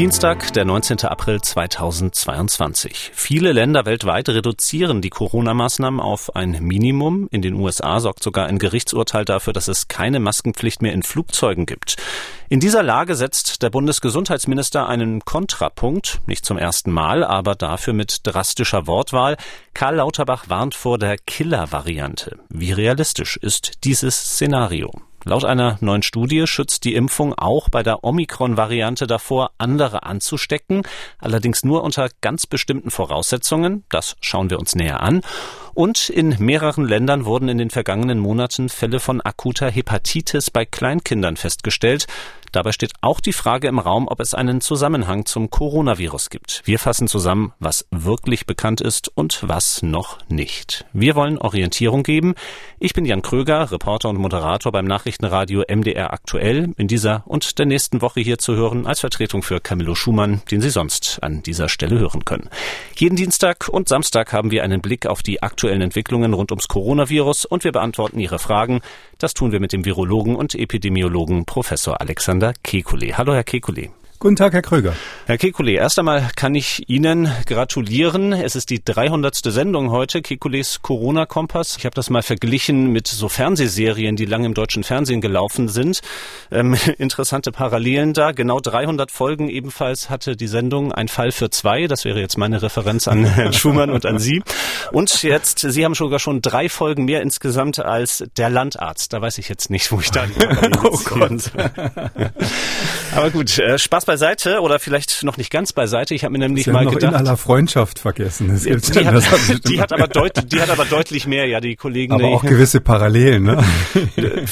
Dienstag, der 19. April 2022. Viele Länder weltweit reduzieren die Corona-Maßnahmen auf ein Minimum. In den USA sorgt sogar ein Gerichtsurteil dafür, dass es keine Maskenpflicht mehr in Flugzeugen gibt. In dieser Lage setzt der Bundesgesundheitsminister einen Kontrapunkt, nicht zum ersten Mal, aber dafür mit drastischer Wortwahl. Karl Lauterbach warnt vor der Killer-Variante. Wie realistisch ist dieses Szenario? Laut einer neuen Studie schützt die Impfung auch bei der Omikron-Variante davor, andere anzustecken, allerdings nur unter ganz bestimmten Voraussetzungen. Das schauen wir uns näher an. Und in mehreren Ländern wurden in den vergangenen Monaten Fälle von akuter Hepatitis bei Kleinkindern festgestellt. Dabei steht auch die Frage im Raum, ob es einen Zusammenhang zum Coronavirus gibt. Wir fassen zusammen, was wirklich bekannt ist und was noch nicht. Wir wollen Orientierung geben. Ich bin Jan Kröger, Reporter und Moderator beim Nachrichtenradio MDR aktuell, in dieser und der nächsten Woche hier zu hören als Vertretung für Camillo Schumann, den Sie sonst an dieser Stelle hören können. Jeden Dienstag und Samstag haben wir einen Blick auf die aktuellen Entwicklungen rund ums Coronavirus und wir beantworten Ihre Fragen. Das tun wir mit dem Virologen und Epidemiologen Professor Alexander Kekulé. Hallo, Herr Kekulé. Guten Tag, Herr Kröger. Herr Kekulé, erst einmal kann ich Ihnen gratulieren. Es ist die 300. Sendung heute, Kekules Corona-Kompass. Ich habe das mal verglichen mit so Fernsehserien, die lange im deutschen Fernsehen gelaufen sind. Ähm, interessante Parallelen da. Genau 300 Folgen ebenfalls hatte die Sendung Ein Fall für zwei. Das wäre jetzt meine Referenz an Herrn Schumann und an Sie. Und jetzt, Sie haben sogar schon drei Folgen mehr insgesamt als der Landarzt. Da weiß ich jetzt nicht, wo ich da die oh Gott. Aber gut, äh, Spaß beiseite oder vielleicht noch nicht ganz beiseite. Ich habe mir nämlich Sie mal noch gedacht. in aller Freundschaft vergessen. Das die, die, hat, die, hat, aber deut, die hat aber deutlich mehr, ja, die Kollegen. Aber auch gewisse Parallelen, ne?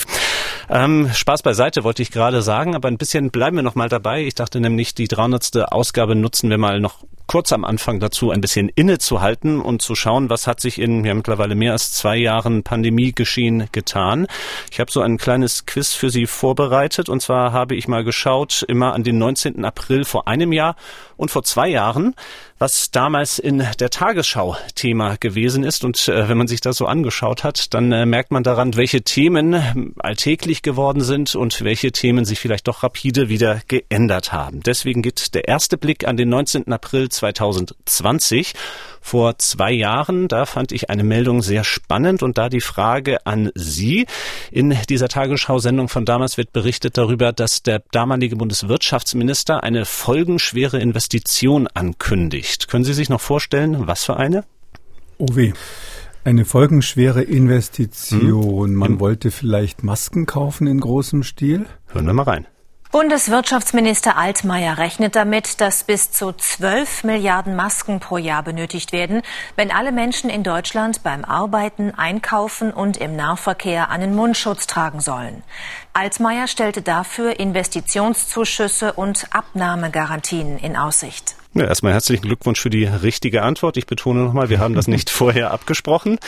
ähm, Spaß beiseite wollte ich gerade sagen, aber ein bisschen bleiben wir noch mal dabei. Ich dachte nämlich, die 300. Ausgabe nutzen wir mal noch kurz am Anfang dazu, ein bisschen innezuhalten und zu schauen, was hat sich in ja, mittlerweile mehr als zwei Jahren Pandemiegeschehen getan. Ich habe so ein kleines Quiz für Sie vorbereitet und zwar habe ich mal geschaut, immer an den 19. April vor einem Jahr und vor zwei Jahren, was damals in der Tagesschau Thema gewesen ist. Und äh, wenn man sich das so angeschaut hat, dann äh, merkt man daran, welche Themen alltäglich geworden sind und welche Themen sich vielleicht doch rapide wieder geändert haben. Deswegen geht der erste Blick an den 19. April 2020. Vor zwei Jahren, da fand ich eine Meldung sehr spannend und da die Frage an Sie. In dieser Tagesschau-Sendung von damals wird berichtet darüber, dass der damalige Bundeswirtschaftsminister eine folgenschwere Investition ankündigt. Können Sie sich noch vorstellen, was für eine? Oh weh. Eine folgenschwere Investition. Hm. Man wollte vielleicht Masken kaufen in großem Stil? Hören wir mal rein. Bundeswirtschaftsminister Altmaier rechnet damit, dass bis zu 12 Milliarden Masken pro Jahr benötigt werden, wenn alle Menschen in Deutschland beim Arbeiten, Einkaufen und im Nahverkehr einen Mundschutz tragen sollen. Altmaier stellte dafür Investitionszuschüsse und Abnahmegarantien in Aussicht. Ja, erstmal herzlichen Glückwunsch für die richtige Antwort. Ich betone nochmal, wir haben das nicht vorher abgesprochen.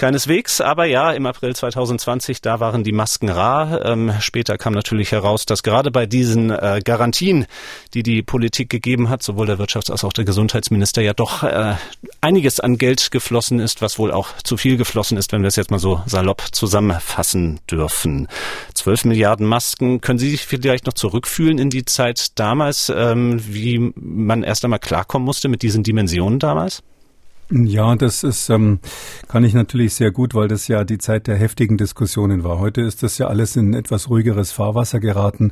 Keineswegs, aber ja, im April 2020, da waren die Masken rar. Ähm, später kam natürlich heraus, dass gerade bei diesen äh, Garantien, die die Politik gegeben hat, sowohl der Wirtschafts- als auch der Gesundheitsminister, ja doch äh, einiges an Geld geflossen ist, was wohl auch zu viel geflossen ist, wenn wir es jetzt mal so salopp zusammenfassen dürfen. Zwölf Milliarden Masken. Können Sie sich vielleicht noch zurückfühlen in die Zeit damals, ähm, wie man erst einmal klarkommen musste mit diesen Dimensionen damals? Ja, das ist, ähm, kann ich natürlich sehr gut, weil das ja die Zeit der heftigen Diskussionen war. Heute ist das ja alles in etwas ruhigeres Fahrwasser geraten.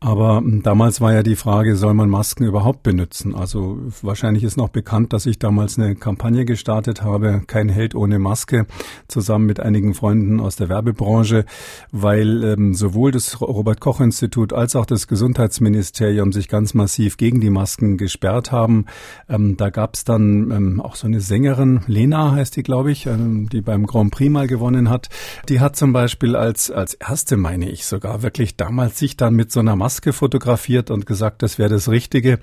Aber ähm, damals war ja die Frage, soll man Masken überhaupt benutzen? Also wahrscheinlich ist noch bekannt, dass ich damals eine Kampagne gestartet habe, kein Held ohne Maske, zusammen mit einigen Freunden aus der Werbebranche, weil ähm, sowohl das Robert Koch Institut als auch das Gesundheitsministerium sich ganz massiv gegen die Masken gesperrt haben. Ähm, da gab es dann ähm, auch so eine Sängerin, Lena heißt die, glaube ich, ähm, die beim Grand Prix mal gewonnen hat. Die hat zum Beispiel als, als erste, meine ich sogar, wirklich damals sich dann mit so einer Maske fotografiert und gesagt, das wäre das Richtige.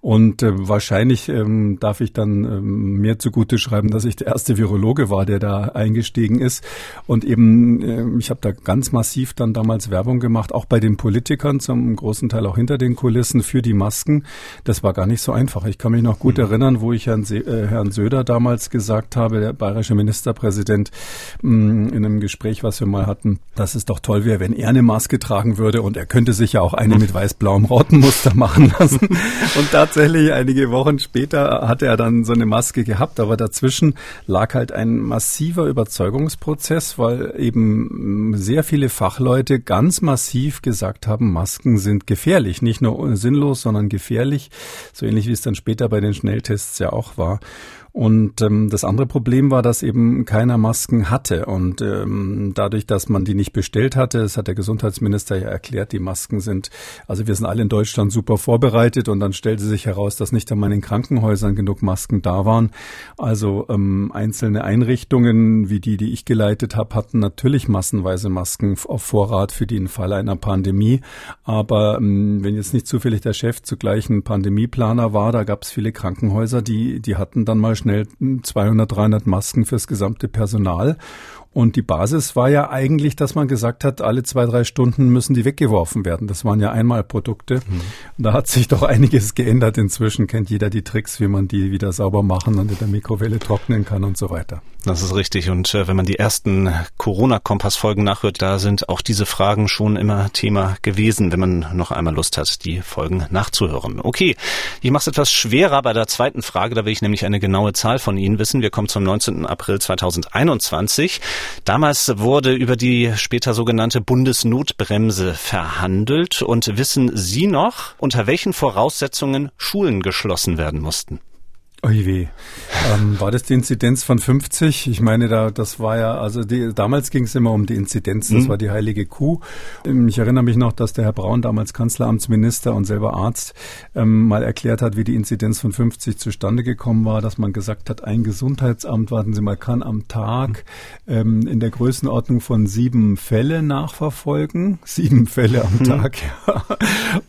Und äh, wahrscheinlich ähm, darf ich dann ähm, mir zugute schreiben, dass ich der erste Virologe war, der da eingestiegen ist. Und eben, äh, ich habe da ganz massiv dann damals Werbung gemacht, auch bei den Politikern, zum großen Teil auch hinter den Kulissen für die Masken. Das war gar nicht so einfach. Ich kann mich noch gut mhm. erinnern, wo ich Herrn, Se äh, Herrn Söder da damals gesagt habe, der bayerische Ministerpräsident, mm, in einem Gespräch, was wir mal hatten, dass es doch toll wäre, wenn er eine Maske tragen würde und er könnte sich ja auch eine mit weiß-blauem Rautenmuster machen lassen. Und tatsächlich einige Wochen später hatte er dann so eine Maske gehabt, aber dazwischen lag halt ein massiver Überzeugungsprozess, weil eben sehr viele Fachleute ganz massiv gesagt haben, Masken sind gefährlich, nicht nur sinnlos, sondern gefährlich, so ähnlich wie es dann später bei den Schnelltests ja auch war. Und ähm, das andere Problem war, dass eben keiner Masken hatte. Und ähm, dadurch, dass man die nicht bestellt hatte, das hat der Gesundheitsminister ja erklärt, die Masken sind, also wir sind alle in Deutschland super vorbereitet und dann stellte sich heraus, dass nicht einmal in den Krankenhäusern genug Masken da waren. Also ähm, einzelne Einrichtungen wie die, die ich geleitet habe, hatten natürlich massenweise Masken auf Vorrat für den Fall einer Pandemie. Aber ähm, wenn jetzt nicht zufällig der Chef zugleich ein Pandemieplaner war, da gab es viele Krankenhäuser, die, die hatten dann mal schnell schnell 200, 300 Masken fürs gesamte Personal. Und die Basis war ja eigentlich, dass man gesagt hat, alle zwei, drei Stunden müssen die weggeworfen werden. Das waren ja Einmalprodukte. Mhm. Da hat sich doch einiges geändert. Inzwischen kennt jeder die Tricks, wie man die wieder sauber machen und in der Mikrowelle trocknen kann und so weiter. Das ist richtig. Und äh, wenn man die ersten Corona-Kompass-Folgen nachhört, da sind auch diese Fragen schon immer Thema gewesen, wenn man noch einmal Lust hat, die Folgen nachzuhören. Okay, ich mache es etwas schwerer bei der zweiten Frage. Da will ich nämlich eine genaue Zahl von Ihnen wissen. Wir kommen zum 19. April 2021. Damals wurde über die später sogenannte Bundesnotbremse verhandelt. Und wissen Sie noch, unter welchen Voraussetzungen Schulen geschlossen werden mussten? Ui weh. Ähm, war das die Inzidenz von 50? Ich meine, da, das war ja, also die, damals ging es immer um die Inzidenz, das mhm. war die heilige Kuh. Ähm, ich erinnere mich noch, dass der Herr Braun, damals Kanzleramtsminister und selber Arzt, ähm, mal erklärt hat, wie die Inzidenz von 50 zustande gekommen war, dass man gesagt hat, ein Gesundheitsamt, warten Sie mal, kann am Tag mhm. ähm, in der Größenordnung von sieben Fälle nachverfolgen. Sieben Fälle am mhm. Tag,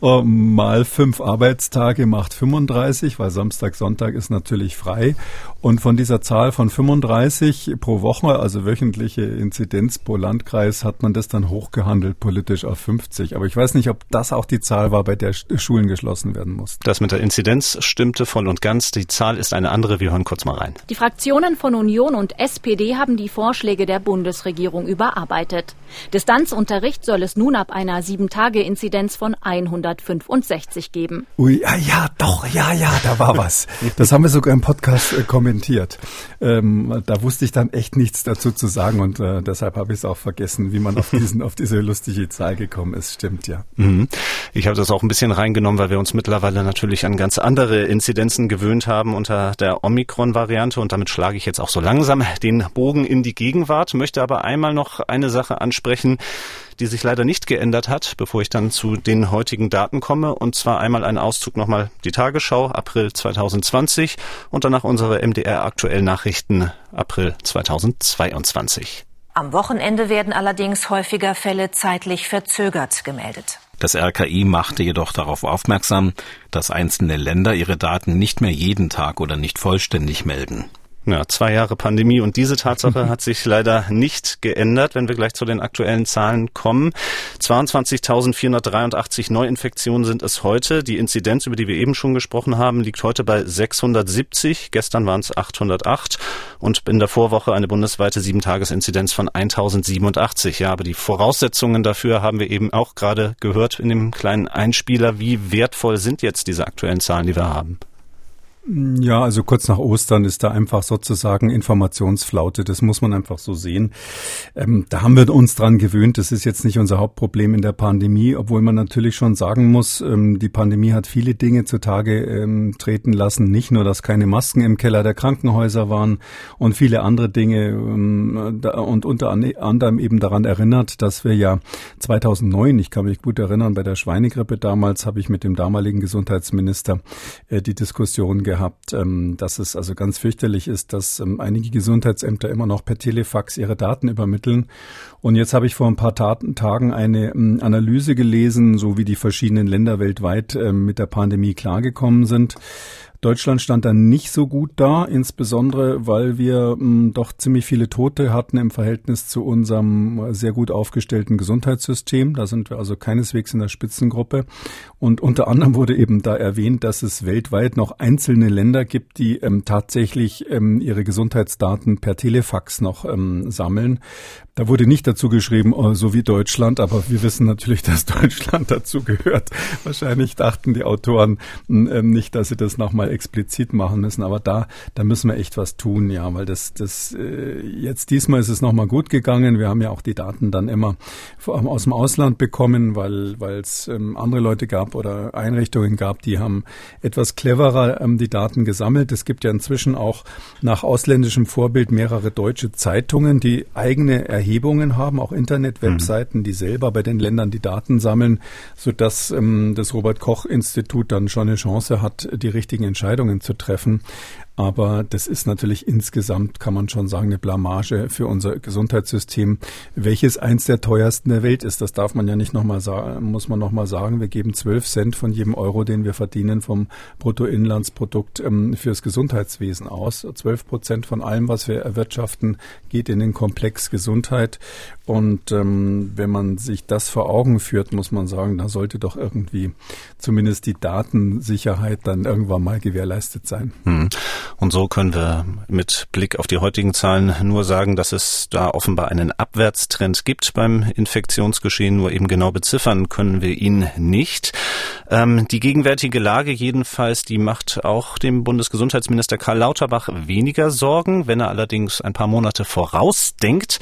ja. Mal fünf Arbeitstage macht 35, weil Samstag, Sonntag ist natürlich frei. Und von dieser Zahl von 35 pro Woche, also wöchentliche Inzidenz pro Landkreis, hat man das dann hochgehandelt politisch auf 50. Aber ich weiß nicht, ob das auch die Zahl war, bei der Schulen geschlossen werden mussten. Das mit der Inzidenz stimmte voll und ganz. Die Zahl ist eine andere. Wir hören kurz mal rein. Die Fraktionen von Union und SPD haben die Vorschläge der Bundesregierung überarbeitet. Distanzunterricht soll es nun ab einer 7-Tage-Inzidenz von 165 geben. Ui, ja, ja, doch, ja, ja, da war was. Das haben wir sogar im Podcast äh, kommentiert. Ähm, da wusste ich dann echt nichts dazu zu sagen und äh, deshalb habe ich es auch vergessen, wie man auf diesen auf diese lustige Zahl gekommen ist. Stimmt ja. Mhm. Ich habe das auch ein bisschen reingenommen, weil wir uns mittlerweile natürlich an ganz andere Inzidenzen gewöhnt haben unter der Omikron-Variante und damit schlage ich jetzt auch so langsam den Bogen in die Gegenwart, möchte aber einmal noch eine Sache ansprechen, die sich leider nicht geändert hat, bevor ich dann zu den heutigen Daten komme. Und zwar einmal ein Auszug nochmal die Tagesschau, April 2020 und danach unsere MDR aktuell Nachrichten, April 2022. Am Wochenende werden allerdings häufiger Fälle zeitlich verzögert gemeldet. Das RKI machte jedoch darauf aufmerksam, dass einzelne Länder ihre Daten nicht mehr jeden Tag oder nicht vollständig melden. Ja, zwei Jahre Pandemie und diese Tatsache hat sich leider nicht geändert, wenn wir gleich zu den aktuellen Zahlen kommen. 22.483 Neuinfektionen sind es heute. Die Inzidenz, über die wir eben schon gesprochen haben, liegt heute bei 670. Gestern waren es 808 und in der Vorwoche eine bundesweite Sieben-Tages-Inzidenz von 1087. Ja, aber die Voraussetzungen dafür haben wir eben auch gerade gehört in dem kleinen Einspieler. Wie wertvoll sind jetzt diese aktuellen Zahlen, die wir haben? Ja, also kurz nach Ostern ist da einfach sozusagen Informationsflaute. Das muss man einfach so sehen. Ähm, da haben wir uns dran gewöhnt. Das ist jetzt nicht unser Hauptproblem in der Pandemie, obwohl man natürlich schon sagen muss, ähm, die Pandemie hat viele Dinge zutage ähm, treten lassen. Nicht nur, dass keine Masken im Keller der Krankenhäuser waren und viele andere Dinge ähm, und unter anderem eben daran erinnert, dass wir ja 2009, ich kann mich gut erinnern, bei der Schweinegrippe damals habe ich mit dem damaligen Gesundheitsminister äh, die Diskussion gehabt, ähm, dass es also ganz fürchterlich ist, dass ähm, einige Gesundheitsämter immer noch per Telefax ihre Daten übermitteln. Und jetzt habe ich vor ein paar Tagen eine ähm, Analyse gelesen, so wie die verschiedenen Länder weltweit mit der Pandemie klargekommen sind. Deutschland stand da nicht so gut da, insbesondere weil wir mh, hm, doch ziemlich viele Tote hatten im Verhältnis zu unserem sehr gut aufgestellten Gesundheitssystem. Da sind wir also keineswegs in der Spitzengruppe. Und unter anderem wurde eben da erwähnt, dass es weltweit noch einzelne Länder gibt, die ähm, tatsächlich ähm, ihre Gesundheitsdaten per Telefax noch ähm, sammeln. Da wurde nicht dazu geschrieben, oh, so wie Deutschland, aber wir wissen natürlich, dass Deutschland dazu gehört. Wahrscheinlich dachten die Autoren ähm, nicht, dass sie das nochmal explizit machen müssen, aber da, da müssen wir echt was tun, ja, weil das, das äh, jetzt diesmal ist es nochmal gut gegangen. Wir haben ja auch die Daten dann immer aus dem Ausland bekommen, weil weil es ähm, andere Leute gab oder Einrichtungen gab, die haben etwas cleverer ähm, die Daten gesammelt. Es gibt ja inzwischen auch nach ausländischem Vorbild mehrere deutsche Zeitungen, die eigene Erhebungen Erhebungen haben, auch Internet-Webseiten, mhm. die selber bei den Ländern die Daten sammeln, sodass ähm, das Robert-Koch-Institut dann schon eine Chance hat, die richtigen Entscheidungen zu treffen. Aber das ist natürlich insgesamt, kann man schon sagen, eine Blamage für unser Gesundheitssystem, welches eins der teuersten der Welt ist. Das darf man ja nicht nochmal sagen, muss man nochmal sagen. Wir geben zwölf Cent von jedem Euro, den wir verdienen vom Bruttoinlandsprodukt ähm, fürs Gesundheitswesen aus. Zwölf Prozent von allem, was wir erwirtschaften, geht in den Komplex Gesundheit. Und ähm, wenn man sich das vor Augen führt, muss man sagen, da sollte doch irgendwie zumindest die Datensicherheit dann irgendwann mal gewährleistet sein. Hm. Und so können wir mit Blick auf die heutigen Zahlen nur sagen, dass es da offenbar einen Abwärtstrend gibt beim Infektionsgeschehen. Nur eben genau beziffern können wir ihn nicht. Ähm, die gegenwärtige Lage jedenfalls, die macht auch dem Bundesgesundheitsminister Karl Lauterbach weniger Sorgen. Wenn er allerdings ein paar Monate vorausdenkt,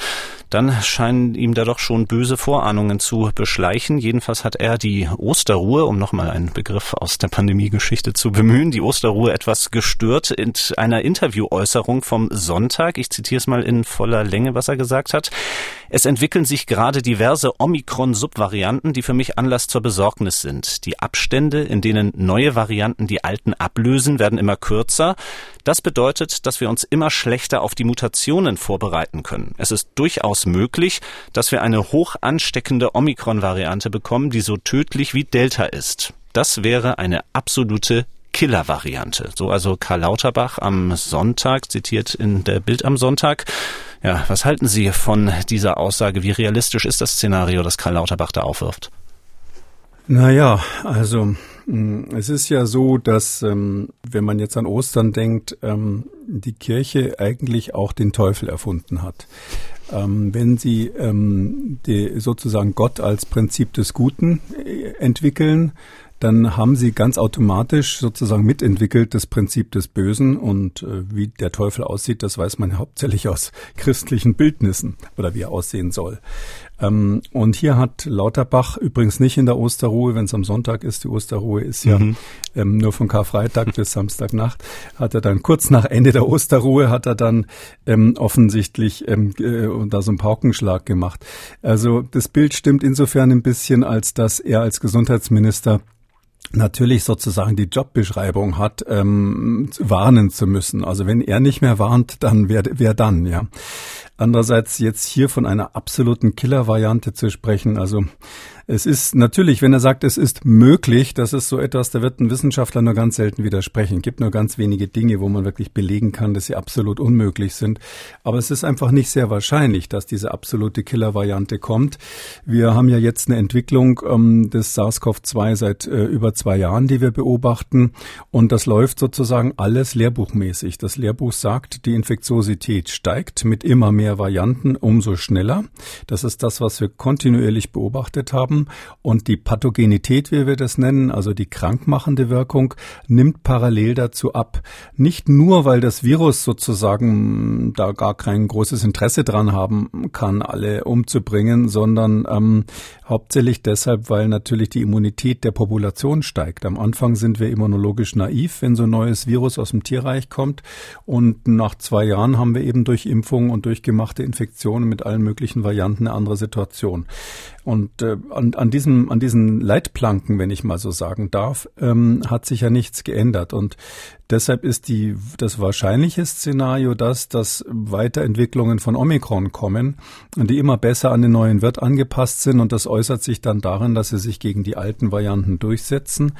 dann scheinen ihm da doch schon böse Vorahnungen zu beschleichen. Jedenfalls hat er die Osterruhe, um nochmal einen Begriff aus der Pandemiegeschichte zu bemühen, die Osterruhe etwas gestört in einer Interviewäußerung vom Sonntag. Ich zitiere es mal in voller Länge, was er gesagt hat. Es entwickeln sich gerade diverse Omikron-Subvarianten, die für mich Anlass zur Besorgnis sind. Die Abstände, in denen neue Varianten die alten ablösen, werden immer kürzer. Das bedeutet, dass wir uns immer schlechter auf die Mutationen vorbereiten können. Es ist durchaus möglich, dass wir eine hoch ansteckende Omikron-Variante bekommen, die so tödlich wie Delta ist. Das wäre eine absolute Killer-Variante. So also Karl Lauterbach am Sonntag, zitiert in der Bild am Sonntag. Ja, was halten Sie von dieser Aussage? Wie realistisch ist das Szenario, das Karl Lauterbach da aufwirft? Naja, also mm, es ist ja so, dass ähm, wenn man jetzt an Ostern denkt, ähm, die Kirche eigentlich auch den Teufel erfunden hat. Ähm, wenn sie sozusagen Gott als Prinzip des Guten äh, entwickeln, dann haben sie ganz automatisch sozusagen mitentwickelt das Prinzip des Bösen und äh, wie der Teufel aussieht, das weiß man hauptsächlich aus christlichen Bildnissen oder wie er aussehen soll. Ähm, und hier hat Lauterbach übrigens nicht in der Osterruhe, wenn es am Sonntag ist, die Osterruhe ist ja mhm. ähm, nur von Karfreitag bis Samstagnacht, hat er dann kurz nach Ende der Osterruhe hat er dann ähm, offensichtlich ähm, äh, da so einen Paukenschlag gemacht. Also das Bild stimmt insofern ein bisschen, als dass er als Gesundheitsminister natürlich sozusagen die Jobbeschreibung hat, ähm, warnen zu müssen. Also wenn er nicht mehr warnt, dann wer, wer dann, ja. Andererseits jetzt hier von einer absoluten Killer-Variante zu sprechen, also es ist natürlich, wenn er sagt, es ist möglich, das ist so etwas, da wird ein Wissenschaftler nur ganz selten widersprechen. Es gibt nur ganz wenige Dinge, wo man wirklich belegen kann, dass sie absolut unmöglich sind. Aber es ist einfach nicht sehr wahrscheinlich, dass diese absolute Killer-Variante kommt. Wir haben ja jetzt eine Entwicklung ähm, des SARS-CoV-2 seit äh, über zwei Jahren, die wir beobachten. Und das läuft sozusagen alles lehrbuchmäßig. Das Lehrbuch sagt, die Infektiosität steigt mit immer mehr Varianten umso schneller. Das ist das, was wir kontinuierlich beobachtet haben. Und die Pathogenität, wie wir das nennen, also die krankmachende Wirkung, nimmt parallel dazu ab. Nicht nur, weil das Virus sozusagen da gar kein großes Interesse dran haben kann, alle umzubringen, sondern ähm, hauptsächlich deshalb, weil natürlich die Immunität der Population steigt. Am Anfang sind wir immunologisch naiv, wenn so ein neues Virus aus dem Tierreich kommt. Und nach zwei Jahren haben wir eben durch Impfungen und durch gemachte Infektionen mit allen möglichen Varianten eine andere Situation. Und äh, an, an, diesem, an diesen Leitplanken, wenn ich mal so sagen darf, ähm, hat sich ja nichts geändert. Und deshalb ist die, das wahrscheinliche Szenario das, dass Weiterentwicklungen von Omikron kommen, die immer besser an den neuen Wirt angepasst sind und das äußert sich dann darin, dass sie sich gegen die alten Varianten durchsetzen.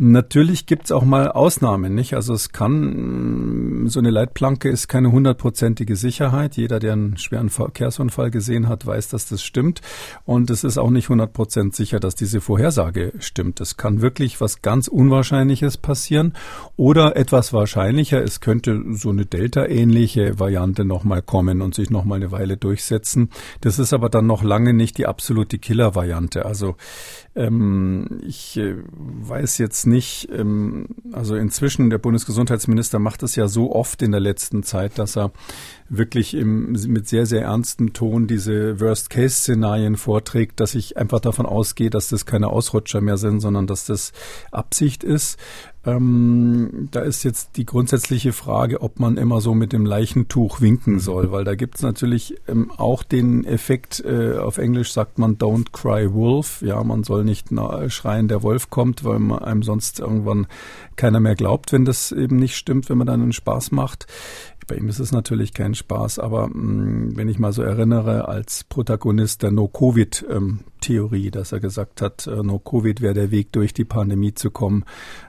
Natürlich gibt's auch mal Ausnahmen, nicht? Also es kann, so eine Leitplanke ist keine hundertprozentige Sicherheit. Jeder, der einen schweren Verkehrsunfall gesehen hat, weiß, dass das stimmt. Und es ist auch nicht hundertprozentig sicher, dass diese Vorhersage stimmt. Es kann wirklich was ganz Unwahrscheinliches passieren oder etwas wahrscheinlicher. Es könnte so eine Delta-ähnliche Variante nochmal kommen und sich nochmal eine Weile durchsetzen. Das ist aber dann noch lange nicht die absolute Killer-Variante. Also ähm, ich äh, weiß jetzt nicht, ähm, also inzwischen der Bundesgesundheitsminister macht es ja so oft in der letzten Zeit, dass er wirklich im, mit sehr, sehr ernstem Ton diese Worst-Case-Szenarien vorträgt, dass ich einfach davon ausgehe, dass das keine Ausrutscher mehr sind, sondern dass das Absicht ist. Ähm, da ist jetzt die grundsätzliche Frage, ob man immer so mit dem Leichentuch winken soll, weil da gibt es natürlich ähm, auch den Effekt, äh, auf Englisch sagt man Don't cry wolf, ja, man soll nicht schreien, der Wolf kommt, weil man einem sonst irgendwann keiner mehr glaubt, wenn das eben nicht stimmt, wenn man dann einen Spaß macht. Bei ihm ist es natürlich kein Spaß, aber mh, mm, wenn ich mal so erinnere, als Protagonist der No-Covid-Theorie, dass er gesagt hat, äh, No-Covid wäre der Weg, durch die Pandemie zu kommen,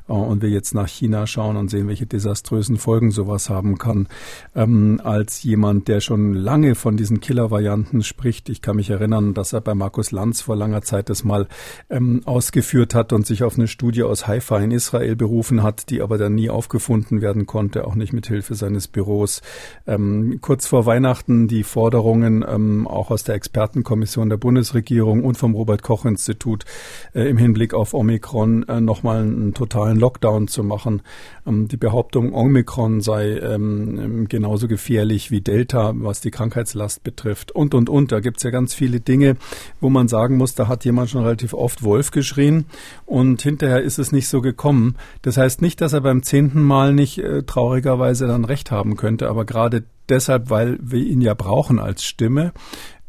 äh, und wir jetzt nach China schauen und sehen, welche desaströsen Folgen sowas haben kann, ähm, als jemand, der schon lange von diesen Killer-Varianten spricht. Ich kann mich erinnern, dass er bei Markus Lanz vor langer Zeit das mal ähm, ausgeführt hat und sich auf eine Studie aus Haifa in Israel berufen hat, die aber dann nie aufgefunden werden konnte, auch nicht mit Hilfe seines Büros. Ähm, kurz vor Weihnachten die Forderungen ähm, auch aus der Expertenkommission der Bundesregierung und vom Robert Koch Institut äh, im Hinblick auf Omikron äh, nochmal einen totalen Lockdown zu machen. Ähm, die Behauptung, Omikron sei ähm, genauso gefährlich wie Delta, was die Krankheitslast betrifft und, und, und. Da gibt's ja ganz viele Dinge, wo man sagen muss, da hat jemand schon relativ oft Wolf geschrien und hinterher ist es nicht so gekommen. Das heißt nicht, dass er beim zehnten Mal nicht äh, traurigerweise dann recht haben könnte, aber gerade deshalb, weil wir ihn ja brauchen als Stimme,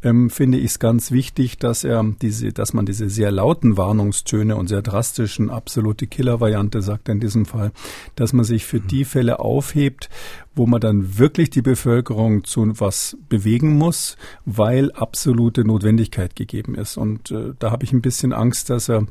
ähm, finde ich es ganz wichtig, dass er diese, dass man diese sehr lauten Warnungstöne und sehr drastischen absolute Killer-Variante sagt in diesem Fall, dass man sich für die Fälle aufhebt, wo man dann wirklich die Bevölkerung zu was bewegen muss, weil absolute Notwendigkeit gegeben ist. Und äh, da habe ich ein bisschen Angst, dass er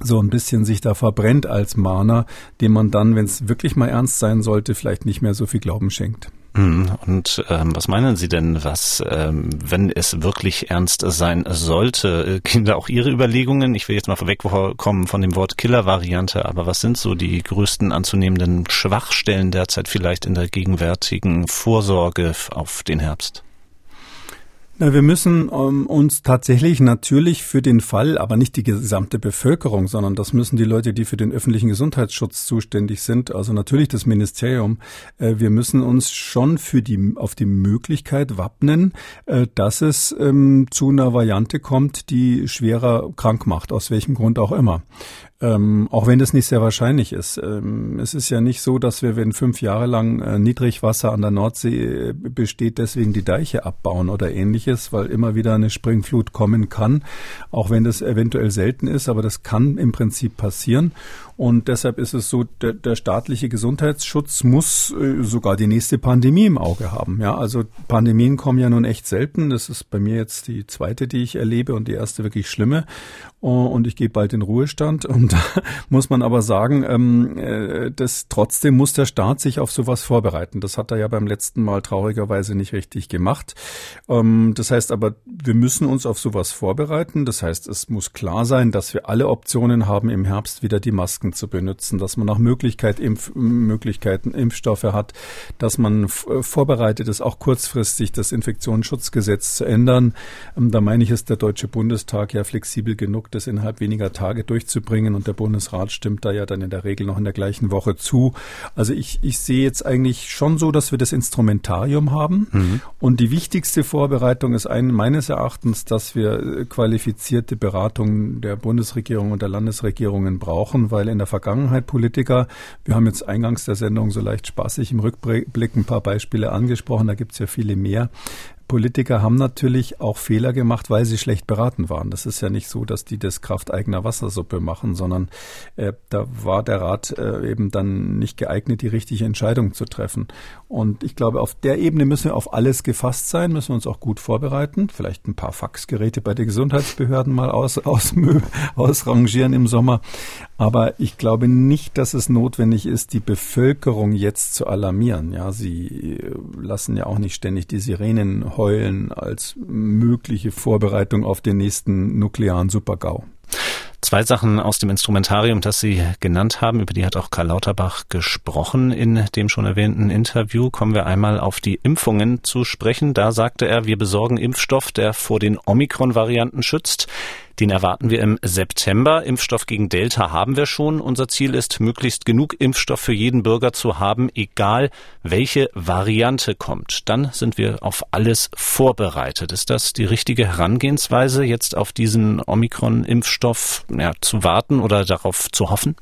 so ein bisschen sich da verbrennt als Mahner, dem man dann, wenn es wirklich mal ernst sein sollte, vielleicht nicht mehr so viel Glauben schenkt. Mhm. Und ähm, was meinen Sie denn, was, ähm, wenn es wirklich ernst sein sollte, gehen da auch Ihre Überlegungen? Ich will jetzt mal vorwegkommen von dem Wort Killer-Variante, aber was sind so die größten anzunehmenden Schwachstellen derzeit vielleicht in der gegenwärtigen Vorsorge auf den Herbst? Na, wir müssen ähm, uns tatsächlich natürlich für den Fall, aber nicht die gesamte Bevölkerung, sondern das müssen die Leute, die für den öffentlichen Gesundheitsschutz zuständig sind, also natürlich das Ministerium, äh, wir müssen uns schon für die, auf die Möglichkeit wappnen, äh, dass es ähm, zu einer Variante kommt, die schwerer krank macht, aus welchem Grund auch immer. Ähm, auch wenn das nicht sehr wahrscheinlich ist. Ähm, es ist ja nicht so, dass wir, wenn fünf Jahre lang äh, Niedrigwasser an der Nordsee äh, besteht, deswegen die Deiche abbauen oder ähnliches, weil immer wieder eine Springflut kommen kann, auch wenn das eventuell selten ist, aber das kann im Prinzip passieren. Und deshalb ist es so, der, der staatliche Gesundheitsschutz muss äh, sogar die nächste Pandemie im Auge haben. Ja, also Pandemien kommen ja nun echt selten. Das ist bei mir jetzt die zweite, die ich erlebe und die erste wirklich schlimme. Und ich gehe bald in Ruhestand. Und da muss man aber sagen, ähm, äh, das trotzdem muss der Staat sich auf sowas vorbereiten. Das hat er ja beim letzten Mal traurigerweise nicht richtig gemacht. Ähm, das heißt aber, wir müssen uns auf sowas vorbereiten. Das heißt, es muss klar sein, dass wir alle Optionen haben, im Herbst wieder die Masken Masken zu benutzen, dass man nach Möglichkeit Impf Möglichkeiten Impfstoffe hat, dass man äh, vorbereitet ist, auch kurzfristig das Infektionsschutzgesetz zu ändern. Ähm, da meine ich, ist der Deutsche Bundestag ja flexibel genug, das innerhalb weniger Tage durchzubringen und der Bundesrat stimmt da ja dann in der Regel noch in der gleichen Woche zu. Also ich, ich sehe jetzt eigentlich schon so, dass wir das Instrumentarium haben mhm. und die wichtigste Vorbereitung ist ein, meines Erachtens, dass wir äh, qualifizierte Beratung der Bundesregierung und der Landesregierungen brauchen, weil in in der Vergangenheit Politiker. Wir haben jetzt eingangs der Sendung so leicht spaßig im Rückblick ein paar Beispiele angesprochen, da gibt es ja viele mehr Politiker haben natürlich auch Fehler gemacht, weil sie schlecht beraten waren. Das ist ja nicht so, dass die das Kraft eigener Wassersuppe machen, sondern äh, da war der Rat äh, eben dann nicht geeignet, die richtige Entscheidung zu treffen. Und ich glaube, auf der Ebene müssen wir auf alles gefasst sein, müssen wir uns auch gut vorbereiten, vielleicht ein paar Faxgeräte bei den Gesundheitsbehörden mal aus, aus, ausrangieren im Sommer. Aber ich glaube nicht, dass es notwendig ist, die Bevölkerung jetzt zu alarmieren. Ja, sie äh, lassen ja auch nicht ständig die Sirenen heulen als mögliche Vorbereitung auf den nächsten nuklearen Supergau. Zwei Sachen aus dem Instrumentarium, das Sie genannt haben, über die hat auch Karl Lauterbach gesprochen in dem schon erwähnten Interview. Kommen wir einmal auf die Impfungen zu sprechen. Da sagte er, wir besorgen Impfstoff, der vor den Omikron-Varianten schützt. Den erwarten wir im September. Impfstoff gegen Delta haben wir schon. Unser Ziel ist, möglichst genug Impfstoff für jeden Bürger zu haben, egal welche Variante kommt. Dann sind wir auf alles vorbereitet. Ist das die richtige Herangehensweise, jetzt auf diesen Omikron-Impfstoff ja, zu warten oder darauf zu hoffen?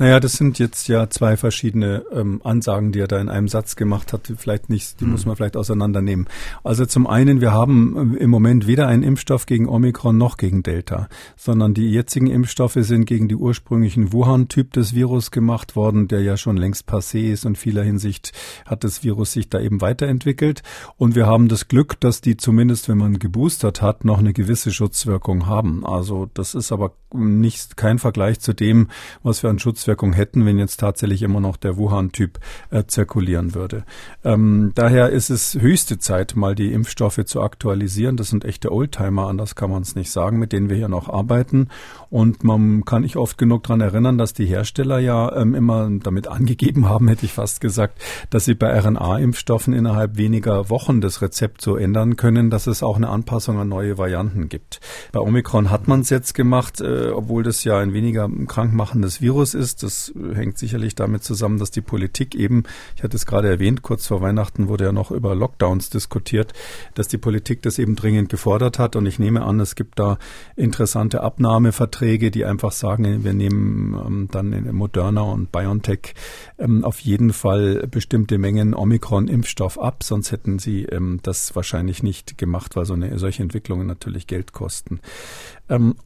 Naja, das sind jetzt ja zwei verschiedene ähm, Ansagen, die er da in einem Satz gemacht hat. Vielleicht nicht, die mhm. muss man vielleicht auseinandernehmen. Also zum einen, wir haben äh, im Moment weder einen Impfstoff gegen Omikron noch gegen Delta, sondern die jetzigen Impfstoffe sind gegen die ursprünglichen Wuhan-Typ des Virus gemacht worden, der ja schon längst passé ist und vieler Hinsicht hat das Virus sich da eben weiterentwickelt. Und wir haben das Glück, dass die zumindest, wenn man geboostert hat, noch eine gewisse Schutzwirkung haben. Also das ist aber nicht kein Vergleich zu dem, was wir an Schutzwirkung Auswirkung hätten, wenn jetzt tatsächlich immer noch der Wuhan-Typ äh, zirkulieren würde. Ähm, daher ist es höchste Zeit, mal die Impfstoffe zu aktualisieren. Das sind echte Oldtimer, anders kann man es nicht sagen, mit denen wir hier noch arbeiten. Und man kann nicht oft genug daran erinnern, dass die Hersteller ja ähm, immer damit angegeben haben, hätte ich fast gesagt, dass sie bei RNA-Impfstoffen innerhalb weniger Wochen das Rezept so ändern können, dass es auch eine Anpassung an neue Varianten gibt. Bei Omikron hat man es jetzt gemacht, äh, obwohl das ja ein weniger krankmachendes Virus ist. Das hängt sicherlich damit zusammen, dass die Politik eben, ich hatte es gerade erwähnt, kurz vor Weihnachten wurde ja noch über Lockdowns diskutiert, dass die Politik das eben dringend gefordert hat. Und ich nehme an, es gibt da interessante Abnahmeverträge, die einfach sagen, wir nehmen ähm, dann in Moderna und BioNTech ähm, auf jeden Fall bestimmte Mengen Omikron-Impfstoff ab, sonst hätten sie ähm, das wahrscheinlich nicht gemacht, weil so eine, solche Entwicklungen natürlich Geld kosten.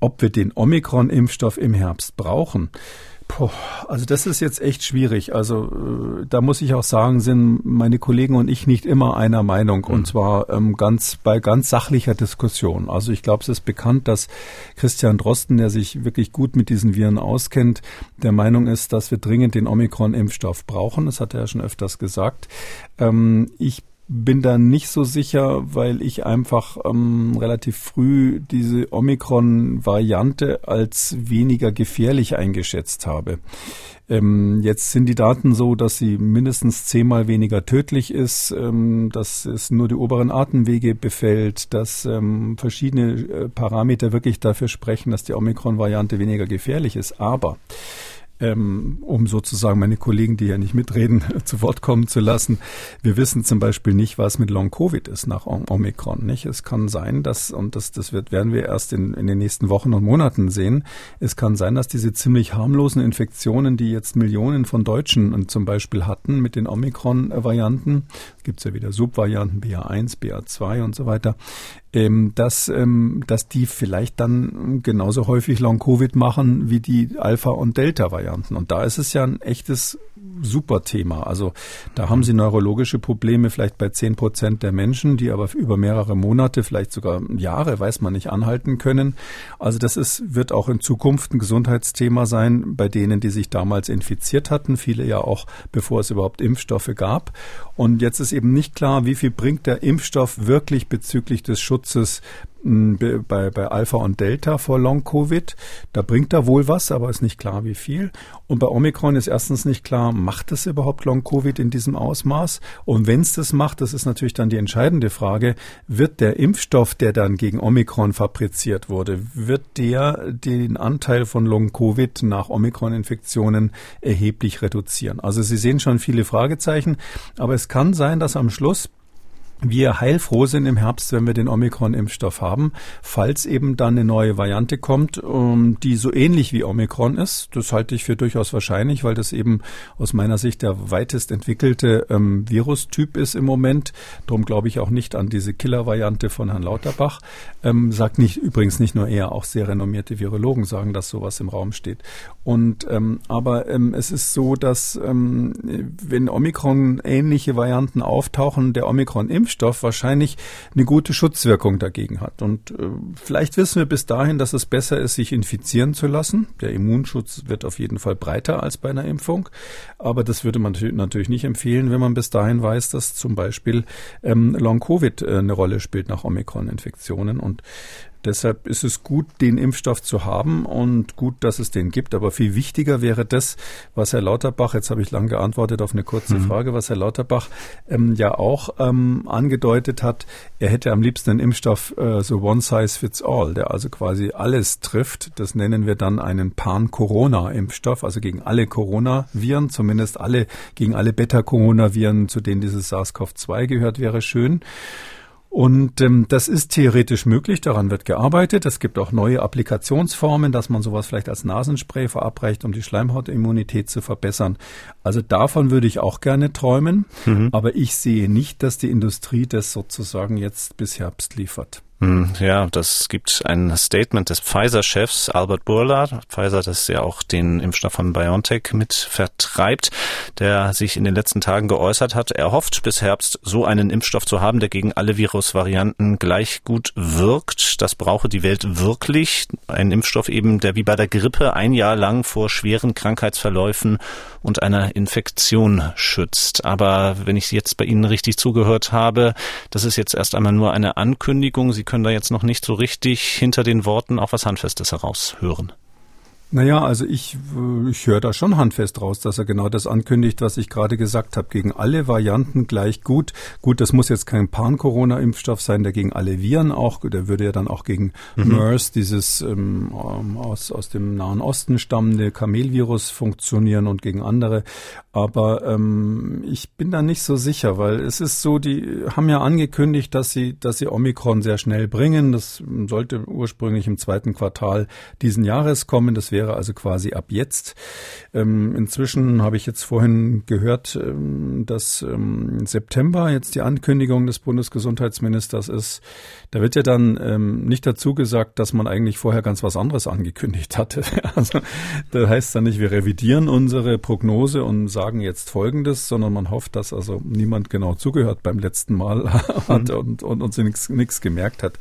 Ob wir den Omikron-Impfstoff im Herbst brauchen, Puh, also das ist jetzt echt schwierig. Also äh, da muss ich auch sagen, sind meine Kollegen und ich nicht immer einer Meinung mhm. und zwar ähm, ganz bei ganz sachlicher Diskussion. Also ich glaube, es ist bekannt, dass Christian Drosten, der sich wirklich gut mit diesen Viren auskennt, der Meinung ist, dass wir dringend den Omikron-Impfstoff brauchen. Das hat er ja schon öfters gesagt. Ähm, ich bin da nicht so sicher, weil ich einfach ähm, relativ früh diese Omikron-Variante als weniger gefährlich eingeschätzt habe. Ähm, jetzt sind die Daten so, dass sie mindestens zehnmal weniger tödlich ist, ähm, dass es nur die oberen Atemwege befällt, dass ähm, verschiedene äh, Parameter wirklich dafür sprechen, dass die Omikron-Variante weniger gefährlich ist. Aber ähm, um sozusagen meine Kollegen, die ja nicht mitreden, zu Wort kommen zu lassen. Wir wissen zum Beispiel nicht, was mit Long Covid ist nach Omikron. Nicht? Es kann sein, dass, und das, das wird, werden wir erst in, in den nächsten Wochen und Monaten sehen, es kann sein, dass diese ziemlich harmlosen Infektionen, die jetzt Millionen von Deutschen zum Beispiel hatten mit den Omikron-Varianten, gibt es ja wieder Subvarianten, BA1, BA2 und so weiter, ähm, dass, ähm, dass die vielleicht dann genauso häufig Long-Covid machen wie die Alpha- und Delta-Varianten. Und da ist es ja ein echtes super Thema. Also da haben sie neurologische Probleme vielleicht bei zehn Prozent der Menschen, die aber über mehrere Monate, vielleicht sogar Jahre, weiß man nicht, anhalten können. Also das ist, wird auch in Zukunft ein Gesundheitsthema sein bei denen, die sich damals infiziert hatten. Viele ja auch, bevor es überhaupt Impfstoffe gab. Und jetzt ist eben nicht klar, wie viel bringt der Impfstoff wirklich bezüglich des Schutzes bei, bei Alpha und Delta vor Long-Covid. Da bringt er wohl was, aber ist nicht klar, wie viel. Und bei Omikron ist erstens nicht klar, macht es überhaupt Long-Covid in diesem Ausmaß? Und wenn es das macht, das ist natürlich dann die entscheidende Frage, wird der Impfstoff, der dann gegen Omikron fabriziert wurde, wird der den Anteil von Long-Covid nach Omikron-Infektionen erheblich reduzieren? Also Sie sehen schon viele Fragezeichen, aber es kann sein, dass am Schluss wir heilfroh sind im Herbst, wenn wir den Omikron-Impfstoff haben, falls eben dann eine neue Variante kommt, ähm, die so ähnlich wie Omikron ist. Das halte ich für durchaus wahrscheinlich, weil das eben aus meiner Sicht der weitest entwickelte ähm, Virustyp ist im Moment. Darum glaube ich auch nicht an diese Killer-Variante von Herrn Lauterbach. Ähm, sagt nicht übrigens nicht nur er, auch sehr renommierte Virologen sagen, dass sowas im Raum steht. Und ähm, aber ähm, es ist so, dass ähm, wenn Omikron ähnliche Varianten auftauchen, der Omikron-Impfstoff Impfstoff wahrscheinlich eine gute Schutzwirkung dagegen hat. Und äh, vielleicht wissen wir bis dahin, dass es besser ist, sich infizieren zu lassen. Der Immunschutz wird auf jeden Fall breiter als bei einer Impfung. Aber das würde man natürlich nicht empfehlen, wenn man bis dahin weiß, dass zum Beispiel ähm, Long-Covid äh, eine Rolle spielt nach Omikron-Infektionen. Und Deshalb ist es gut, den Impfstoff zu haben und gut, dass es den gibt. Aber viel wichtiger wäre das, was Herr Lauterbach, jetzt habe ich lang geantwortet auf eine kurze mhm. Frage, was Herr Lauterbach ähm, ja auch ähm, angedeutet hat. Er hätte am liebsten einen Impfstoff äh, so one size fits all, der also quasi alles trifft. Das nennen wir dann einen Pan-Corona-Impfstoff, also gegen alle Coronaviren, zumindest alle gegen alle Beta-Coronaviren, zu denen dieses SARS-CoV-2 gehört, wäre schön. Und ähm, das ist theoretisch möglich, daran wird gearbeitet. Es gibt auch neue Applikationsformen, dass man sowas vielleicht als Nasenspray verabreicht, um die Schleimhautimmunität zu verbessern. Also davon würde ich auch gerne träumen, mhm. aber ich sehe nicht, dass die Industrie das sozusagen jetzt bis Herbst liefert. Hm, ja, das gibt ein Statement des Pfizer-Chefs Albert Burla. Pfizer, das ja auch den Impfstoff von BioNTech mit vertreibt, der sich in den letzten Tagen geäußert hat. Er hofft bis Herbst so einen Impfstoff zu haben, der gegen alle Virusvarianten gleich gut wirkt. Das brauche die Welt wirklich. Ein Impfstoff eben, der wie bei der Grippe ein Jahr lang vor schweren Krankheitsverläufen und einer Infektion schützt. Aber wenn ich jetzt bei Ihnen richtig zugehört habe, das ist jetzt erst einmal nur eine Ankündigung. Sie können da jetzt noch nicht so richtig hinter den Worten auch was Handfestes heraushören. Naja, also ich, ich höre da schon handfest raus, dass er genau das ankündigt, was ich gerade gesagt habe. Gegen alle Varianten gleich gut. Gut, das muss jetzt kein Pan-Corona-Impfstoff sein, der gegen alle Viren auch, der würde ja dann auch gegen mhm. MERS, dieses ähm, aus, aus dem Nahen Osten stammende Kamelvirus funktionieren und gegen andere. Aber ähm, ich bin da nicht so sicher, weil es ist so, die haben ja angekündigt, dass sie, dass sie Omikron sehr schnell bringen. Das sollte ursprünglich im zweiten Quartal diesen Jahres kommen. Das wäre wäre also quasi ab jetzt. Ähm, inzwischen habe ich jetzt vorhin gehört, ähm, dass ähm, September jetzt die Ankündigung des Bundesgesundheitsministers ist. Da wird ja dann ähm, nicht dazu gesagt, dass man eigentlich vorher ganz was anderes angekündigt hatte. also da heißt dann nicht, wir revidieren unsere Prognose und sagen jetzt Folgendes, sondern man hofft, dass also niemand genau zugehört beim letzten Mal hat mhm. und, und uns nichts gemerkt hat.